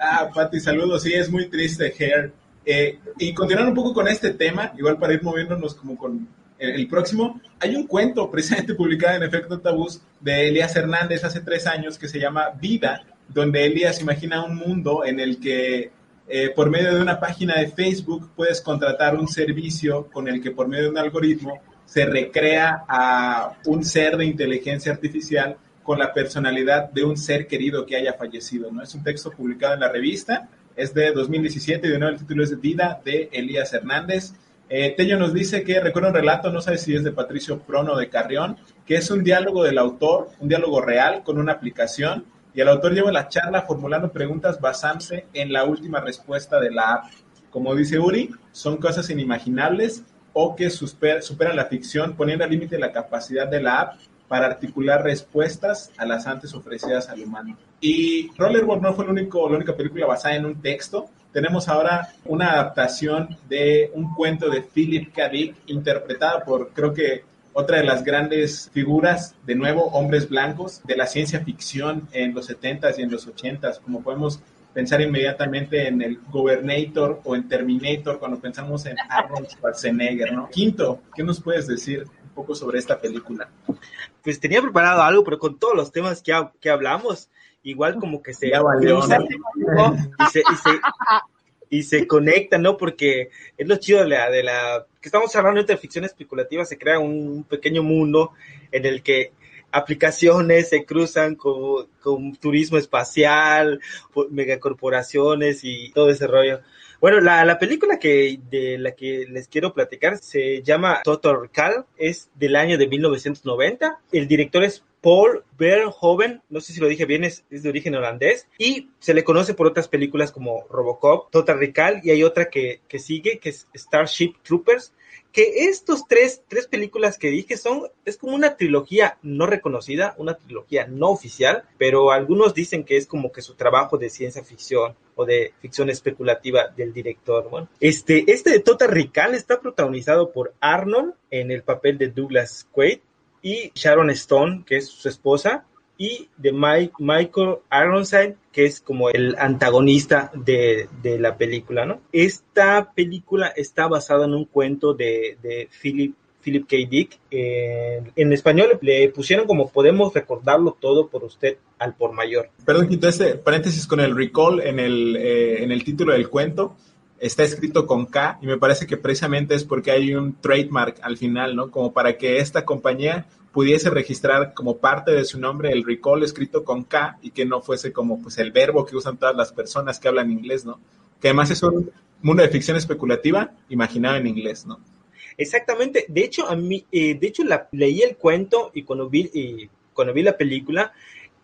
ah, Pati, saludos. Sí, es muy triste, Hair. Eh, y continuando un poco con este tema, igual para ir moviéndonos como con el, próximo, hay un cuento precisamente publicado en Efecto Tabús de Elías Hernández hace tres años que se llama Vida, donde Elías imagina un mundo en el que eh, por medio de una página de Facebook puedes contratar un servicio con el que por medio de un algoritmo se recrea a un ser de inteligencia artificial con la personalidad de un ser querido que haya fallecido. ¿no? Es un texto publicado en la revista, es de 2017 y de nuevo el título es Vida de Elías Hernández. Eh, Tello nos dice que recuerda un relato, no sabe si es de Patricio Prono de Carrión, que es un diálogo del autor, un diálogo real con una aplicación y el autor lleva la charla formulando preguntas basándose en la última respuesta de la app. Como dice Uri, son cosas inimaginables o que superan la ficción, poniendo al límite la capacidad de la app para articular respuestas a las antes ofrecidas al humano. Y Rollerball no fue el único, la única película basada en un texto. Tenemos ahora una adaptación de un cuento de Philip K. Dick, interpretada por, creo que otra de las grandes figuras, de nuevo, hombres blancos de la ciencia ficción en los 70s y en los 80s, como podemos pensar inmediatamente en el Governator o en Terminator cuando pensamos en Arnold Schwarzenegger, ¿no? Quinto, ¿qué nos puedes decir poco sobre esta película. Pues tenía preparado algo, pero con todos los temas que, que hablamos, igual como que se, Ya valió, se, y, se, y se conecta, ¿no? Porque es lo chido de la, de la que estamos hablando de ficción especulativa, se crea un, pequeño mundo en el que aplicaciones se cruzan con, con turismo espacial, po- megacorporaciones y todo ese rollo. Bueno, la, la película que, de la que les quiero platicar se llama Total Recall, es del año de 1990. El director es Paul Verhoeven, no sé si lo dije bien, es, de origen holandés, y se le conoce por otras películas como Robocop, Total Recall, y hay otra que, que sigue, que es Starship Troopers, que estos tres, tres películas que dije son, es como una trilogía no reconocida, una trilogía no oficial, pero algunos dicen que es como que su trabajo de ciencia ficción o de ficción especulativa del director. Bueno, este, este de Total Recall está protagonizado por Arnold en el papel de Douglas Quaid y Sharon Stone, que es su esposa, y de Mike, Michael Ironside, que es como el antagonista de, de, la película, ¿no? Esta película está basada en un cuento de, de Philip, Philip K. Dick. En español le pusieron como podemos recordarlo todo por usted al por mayor. Perdón, quito este paréntesis con el recall en el, eh, en el título del cuento. Está escrito con K y me parece que precisamente es porque hay un trademark al final, ¿no? Como para que esta compañía pudiese registrar como parte de su nombre el recall escrito con K y que no fuese como pues el verbo que usan todas las personas que hablan inglés, ¿no? Que además es un mundo de ficción especulativa imaginado en inglés, ¿no? Exactamente. De hecho, a mí, eh, de hecho, la, leí el cuento y cuando vi, y cuando vi la película,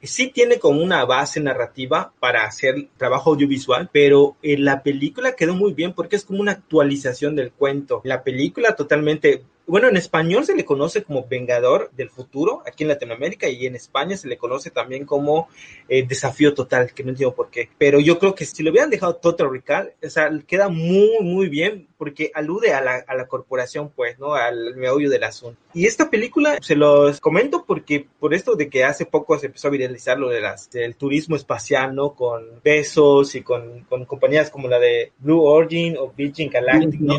sí tiene como una base narrativa para hacer trabajo audiovisual, pero en la película quedó muy bien porque es como una actualización del cuento. La película totalmente bueno, en español se le conoce como Vengador del Futuro, aquí en Latinoamérica, y en España se le conoce también como eh, Desafío Total, que no entiendo por qué. Pero yo creo que si lo hubieran dejado Total Recall, o sea, queda muy, muy bien, porque alude a la, a la corporación, pues, ¿no? Al meollo del asunto. Y esta película se los comento porque, por esto de que hace poco se empezó a viralizar lo de las, del turismo espacial, ¿no? Con Besos y con, con compañías como la de Blue Origin o Virgin Galactic, ¿no?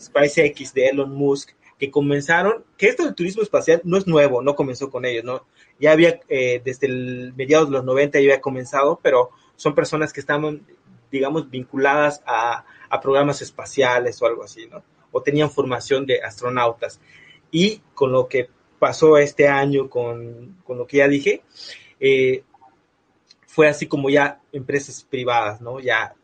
SpaceX de Elon Musk que comenzaron, que esto del turismo espacial no es nuevo, no comenzó con ellos, ¿no? Ya había, eh, desde el mediados de los 90 ya había comenzado, pero son personas que estaban, digamos, vinculadas a, a, programas espaciales o algo así, ¿no? O tenían formación de astronautas. Y con lo que pasó este año, con, con lo que ya dije, eh, fue así como ya empresas privadas, ¿no? Ya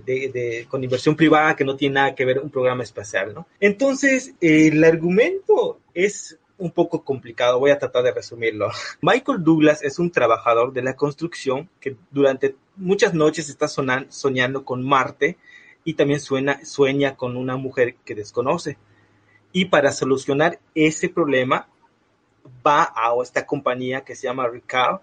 de, con inversión privada que no tiene nada que ver un programa espacial, ¿no? Entonces, el argumento es un poco complicado, voy a tratar de resumirlo. Michael Douglas es un trabajador de la construcción que durante muchas noches está soñando con Marte y también suena, sueña con una mujer que desconoce. Y para solucionar ese problema, va a esta compañía que se llama Ricard,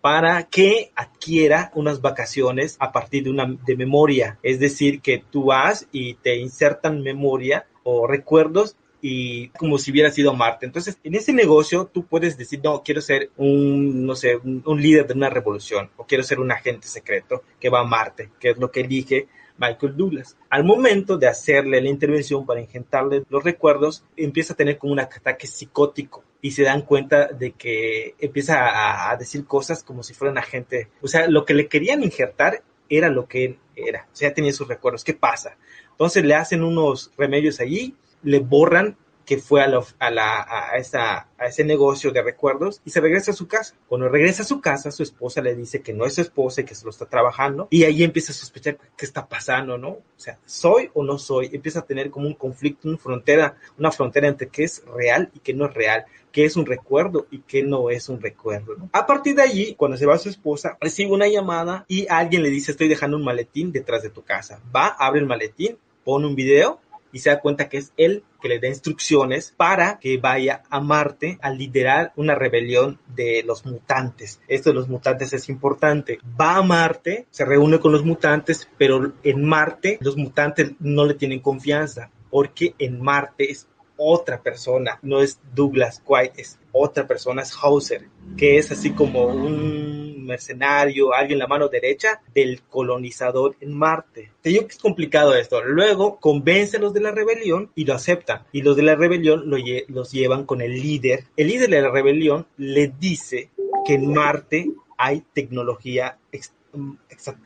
para que adquiera unas vacaciones a partir de una de memoria. Es decir, que tú vas y te insertan memoria o recuerdos y como si hubiera sido Marte. Entonces, en ese negocio tú puedes decir, no, quiero ser un, no sé, un, un, líder de una revolución o quiero ser un agente secreto que va a Marte, que es lo que elige Michael Douglas. Al momento de hacerle la intervención para ingentarle los recuerdos, empieza a tener como un ataque psicótico y se dan cuenta de que empieza a, decir cosas como si fuera un agente. O sea, lo que le querían injertar era lo que él era. O sea, tenía sus recuerdos. ¿Qué pasa? Entonces le hacen unos remedios allí, le borran que fue a, la, a, a, esa, a ese negocio de recuerdos y se regresa a su casa. Cuando regresa a su casa, su esposa le dice que no es su esposa y que se lo está trabajando y ahí empieza a sospechar qué está pasando, ¿no? O sea, ¿soy o no soy? Empieza a tener como un conflicto, una frontera, una frontera entre qué es real y qué no es real qué es un recuerdo y qué no es un recuerdo. A partir de allí, cuando se va su esposa, recibe una llamada y alguien le dice, estoy dejando un maletín detrás de tu casa. Va, abre el maletín, pone un video y se da cuenta que es él que le da instrucciones para que vaya a Marte a liderar una rebelión de los mutantes. Esto de los mutantes es importante. Va a Marte, se reúne con los mutantes, pero en Marte los mutantes no le tienen confianza porque en Marte es otra persona, no es Douglas White, otra persona es Hauser, que es así como un mercenario, alguien la mano derecha del colonizador en Marte. Te digo que es complicado esto. Luego convence a los de la rebelión y lo aceptan. Y los de la rebelión los llevan con el líder. El líder de la rebelión le dice que en Marte hay tecnología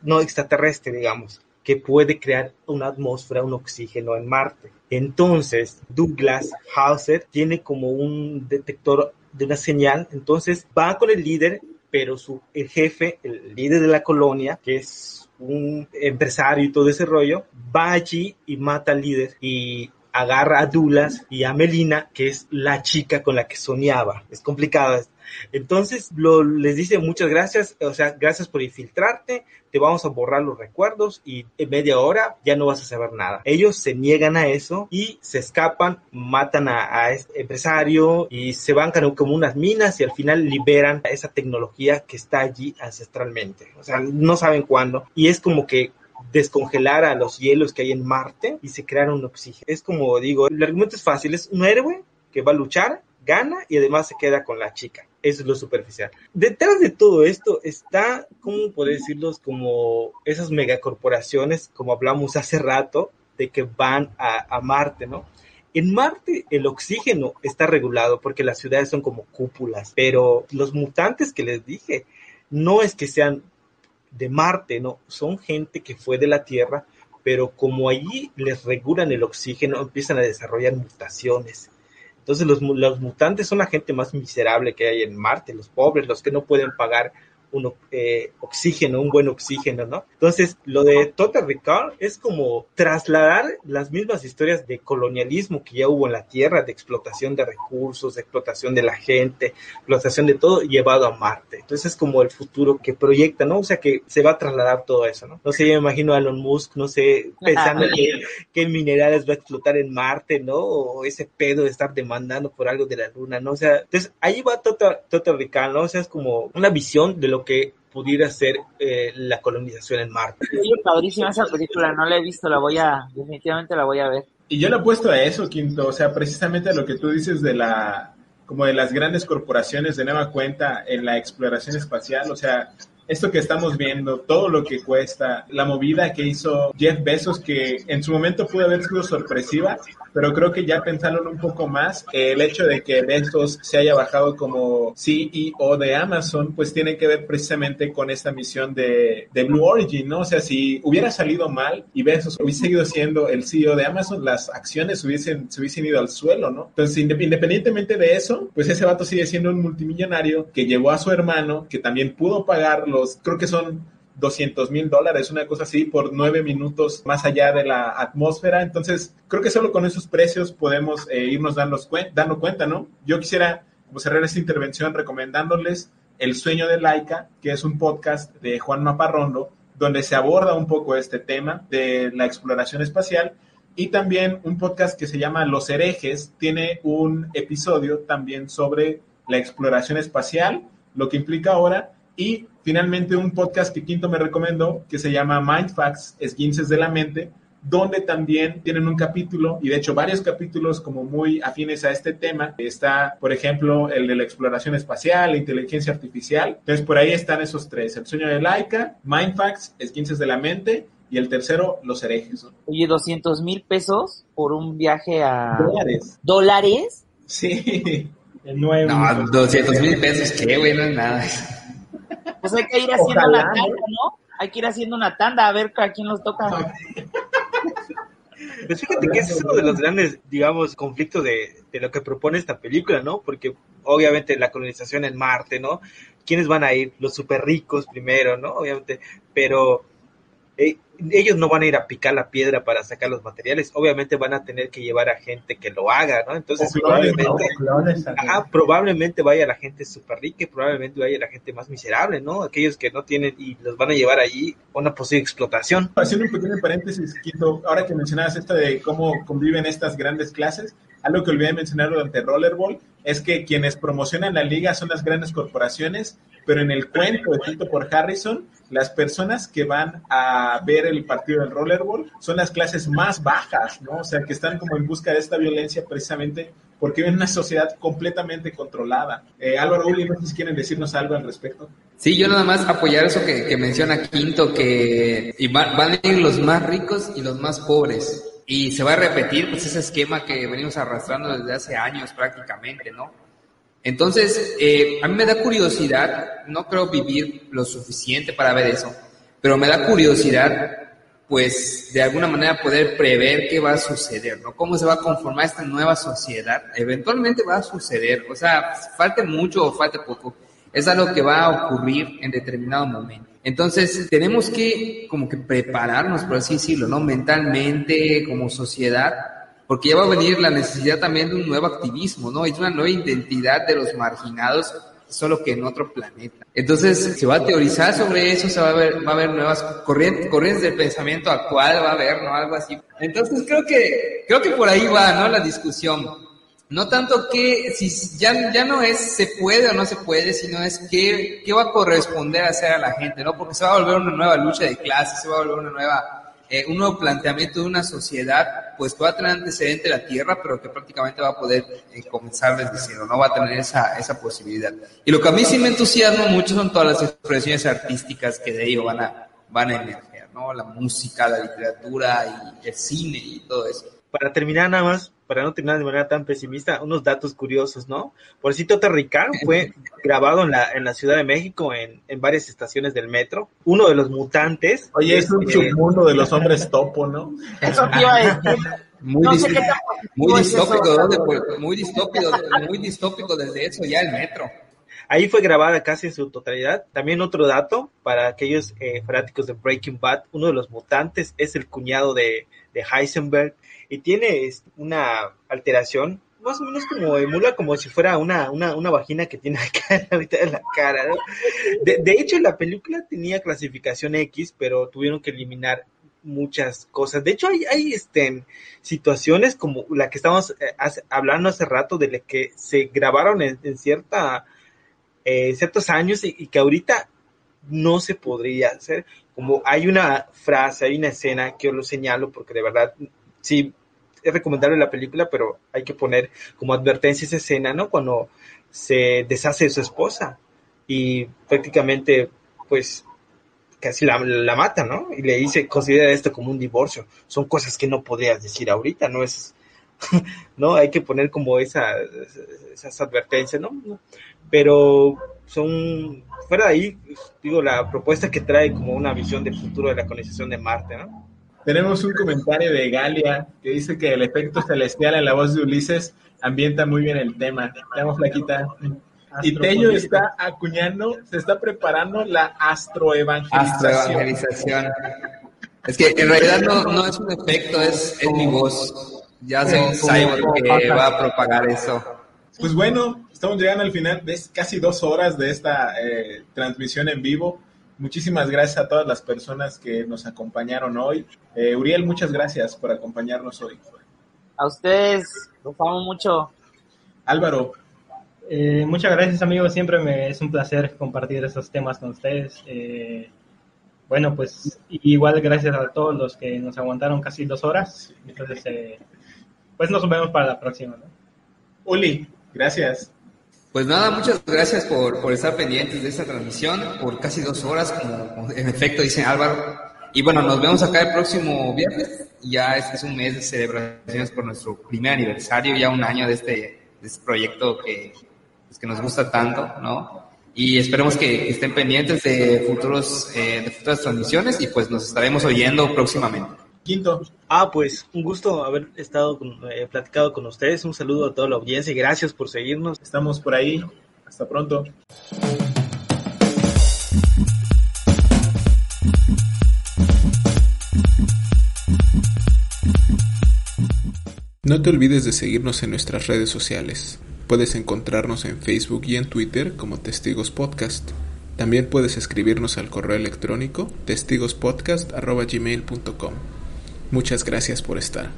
no extraterrestre, digamos, que puede crear una atmósfera, un oxígeno en Marte. Entonces, Douglas Hauser tiene como un detector de una señal, entonces va con el líder, pero su el jefe, el líder de la colonia, que es un empresario y todo ese rollo, va allí y mata al líder. Y agarra a Douglas y a Melina, que es la chica con la que soñaba. Es complicado entonces lo, les dice muchas gracias, o sea, gracias por infiltrarte, te vamos a borrar los recuerdos y en media hora ya no vas a saber nada. Ellos se niegan a eso y se escapan, matan a, este empresario y se van como unas minas y al final liberan esa tecnología que está allí ancestralmente. O sea, no saben cuándo. Y es como que descongelar a los hielos que hay en Marte y se crear un oxígeno. Es como digo, el argumento es fácil, es un héroe que va a luchar, gana y además se queda con la chica. Eso es lo superficial. Detrás de todo esto está, ¿cómo puedo decirlos? Como esas megacorporaciones, como hablamos hace rato, de que van a, a Marte, ¿no? En Marte el oxígeno está regulado porque las ciudades son como cúpulas, pero los mutantes que les dije no es que sean de Marte, no, son gente que fue de la Tierra, pero como allí les regulan el oxígeno, empiezan a desarrollar mutaciones. Entonces los, los mutantes son la gente más miserable que hay en Marte, los pobres, los que no pueden pagar un eh, oxígeno, un buen oxígeno, ¿no? Entonces, lo de Total Recall es como trasladar las mismas historias de colonialismo que ya hubo en la Tierra, de explotación de recursos, de explotación de la gente, explotación de todo, llevado a Marte. Entonces, es como el futuro que proyecta, ¿no? O sea, que se va a trasladar todo eso, ¿no? No sé, yo me imagino a Elon Musk, no sé, pensando que, qué minerales va a explotar en Marte, ¿no? O ese pedo de estar demandando por algo de la Luna, ¿no? O sea, entonces ahí va Total, Total Recall, ¿no? O sea, es como una visión de lo que pudiera ser eh, la colonización en Marte. Sí, padrísima esa película, no la he visto, la voy a, definitivamente la voy a ver. Y yo le apuesto a eso, Quinto, o sea, precisamente a lo que tú dices de la, como de las grandes corporaciones de nueva cuenta en la exploración espacial, o sea, esto que estamos viendo, todo lo que cuesta, la movida que hizo Jeff Bezos, que en su momento pudo haber sido sorpresiva, pero creo que ya pensándolo un poco más, el hecho de que Bezos se haya bajado como CEO de Amazon, pues tiene que ver precisamente con esta misión de, de Blue Origin, ¿no? O sea, si hubiera salido mal y Bezos hubiese seguido siendo el CEO de Amazon, las acciones hubiesen, se hubiesen ido al suelo, ¿no? Entonces, independientemente de eso, pues ese vato sigue siendo un multimillonario que llevó a su hermano, que también pudo pagar los, creo que son 200 mil dólares, una cosa así, por nueve minutos más allá de la atmósfera. Entonces, creo que solo con esos precios podemos eh, irnos dando, dando cuenta, ¿no? Yo quisiera como cerrar esta intervención recomendándoles El sueño de Laika, que es un podcast de Juan Maparrondo, donde se aborda un poco este tema de la exploración espacial. Y también un podcast que se llama Los herejes, tiene un episodio también sobre la exploración espacial, lo que implica ahora, y finalmente un podcast que Quinto me recomendó, que se llama Mindfacts, Esguinces de la Mente, donde también tienen un capítulo, y de hecho varios capítulos como muy afines a este tema. Está, por ejemplo, el de la exploración espacial, la inteligencia artificial. Entonces, por ahí están esos tres. El sueño de Laika, Mindfacts, Esguinces de la Mente, y el tercero, Los herejes. Oye, 200 mil pesos por un viaje a... Dólares. ¿Dólares? Sí. No, 200 mil pesos, ¿qué, güey? No es nada. Pues hay que ir haciendo la tanda, ¿no? Hay que ir haciendo una tanda a ver a quién nos toca. Pues fíjate que ese es uno de los grandes, digamos, conflictos de, de, lo que propone esta película, ¿no? Porque obviamente la colonización en Marte, ¿no? ¿Quiénes van a ir? Los súper ricos primero, ¿no? Obviamente, pero eh, ellos no van a ir a picar la piedra para sacar los materiales, obviamente van a tener que llevar a gente que lo haga, ¿no? Entonces probablemente, probablemente vaya la gente súper rica y probablemente vaya la gente más miserable, ¿no? Aquellos que no tienen y los van a llevar allí a una posible explotación. Haciendo un pequeño paréntesis, Quito, ahora que mencionabas esto de cómo conviven estas grandes clases, algo que olvidé mencionar durante Rollerball es que quienes promocionan la liga son las grandes corporaciones, pero en el cuento escrito por Harrison, las personas que van a ver el partido del Rollerball son las clases más bajas, ¿no? O sea, que están como en busca de esta violencia precisamente porque viven una sociedad completamente controlada. Eh, Álvaro Uli, no sé si quieren decirnos algo al respecto. Sí, yo nada más apoyar eso que, menciona Quinto, que van a ir los más ricos y los más pobres. Y se va a repetir pues ese esquema que venimos arrastrando desde hace años prácticamente, ¿no? Entonces, eh, a mí me da curiosidad, no creo vivir lo suficiente para ver eso, pero me da curiosidad, pues, de alguna manera poder prever qué va a suceder, ¿no? Cómo se va a conformar esta nueva sociedad. Eventualmente va a suceder, o sea, falte mucho o falte poco, es algo que va a ocurrir en determinado momento. Entonces, tenemos que como que prepararnos, por así decirlo, ¿no? Mentalmente, como sociedad, porque ya va a venir la necesidad también de un nuevo activismo, ¿no? Es una nueva identidad de los marginados, solo que en otro planeta. Entonces, se va a teorizar sobre eso, se va a ver, va a haber nuevas corrientes, corrientes del pensamiento actual, va a haber, ¿no? Algo así. Entonces, creo que, creo que por ahí va, ¿no? La discusión. No tanto que si ya, ya no es se puede o no se puede, sino es qué, qué va a corresponder hacer a la gente, ¿no? Porque se va a volver una nueva lucha de clases, se va a volver una nueva eh, un nuevo planteamiento de una sociedad, pues que va a tener antecedente la Tierra, pero que prácticamente va a poder eh, comenzar desde cero, no va a tener esa, esa posibilidad. Y lo que a mí sí me entusiasma mucho son todas las expresiones artísticas que de ello van a, van a emerger, ¿no? La música, la literatura y el cine y todo eso. Para terminar nada más, para no terminar de manera tan pesimista, unos datos curiosos, ¿no? Por si Terricar fue grabado en la, en la Ciudad de México, en, en varias estaciones del metro. Uno de los mutantes. Oye, es un submundo de los hombres topo, ¿no? Eso te iba a decir. Muy, muy distópico, muy distópico, muy distópico desde eso ya el metro. Ahí fue grabada casi en su totalidad. También otro dato para aquellos eh, fanáticos de Breaking Bad, uno de los mutantes es el cuñado de, de Heisenberg y tiene una alteración más o menos como emula como si fuera una, una, una vagina que tiene acá en la cara. De, de, hecho, la película tenía clasificación X, pero tuvieron que eliminar muchas cosas. De hecho, hay, hay este, situaciones como la que estábamos eh, hablando hace rato, de que se grabaron en, cierta, eh, ciertos años y, que ahorita no se podría hacer. Como hay una frase, hay una escena que yo lo señalo porque de verdad, sí, es recomendable la película, pero hay que poner como advertencia esa escena, ¿no? Cuando se deshace de su esposa y prácticamente, pues, casi la, la mata, ¿no? Y le dice, considera esto como un divorcio. Son cosas que no podrías decir ahorita, no es, ¿no? Hay que poner como esa, esas advertencias, ¿no? Pero son, fuera de ahí, digo, la propuesta que trae como una visión de futuro de la colonización de Marte, ¿no? Tenemos un comentario de Galia que dice que el efecto celestial en la voz de Ulises ambienta muy bien el tema. Te flaquita. Y Tello está acuñando, se está preparando la astroevangelización. Astroevangelización. Es que en realidad no, no es un efecto, es, es mi voz. Ya sé que va a propagar eso. Pues bueno, estamos llegando al final de casi dos horas de esta eh, transmisión en vivo. Muchísimas gracias a todas las personas que nos acompañaron hoy. Eh, Uriel, muchas gracias por acompañarnos hoy. A ustedes, los amo mucho. Álvaro. Eh, muchas gracias amigos, siempre me es un placer compartir esos temas con ustedes. Eh, bueno, pues igual gracias a todos los que nos aguantaron casi dos horas. Entonces, pues nos vemos para la próxima. Uli, gracias. Pues nada, muchas gracias por, por estar pendientes de esta transmisión, por casi dos horas, como en efecto dice Álvaro. Y bueno, nos vemos acá el próximo viernes. Ya este es un mes de celebraciones por nuestro primer aniversario, ya un año de este, de este proyecto que, pues, que nos gusta tanto, ¿no? Y esperemos que, estén pendientes de futuros, eh, de futuras transmisiones y pues nos estaremos oyendo próximamente. Quinto. Ah, pues un gusto haber estado eh, platicado con ustedes. Un saludo a toda la audiencia y gracias por seguirnos. Estamos por ahí. Hasta pronto. No te olvides de seguirnos en nuestras redes sociales. Puedes encontrarnos en Facebook y en Twitter como Testigos Podcast. También puedes escribirnos al correo electrónico testigospodcast.gmail.com. Muchas gracias por estar.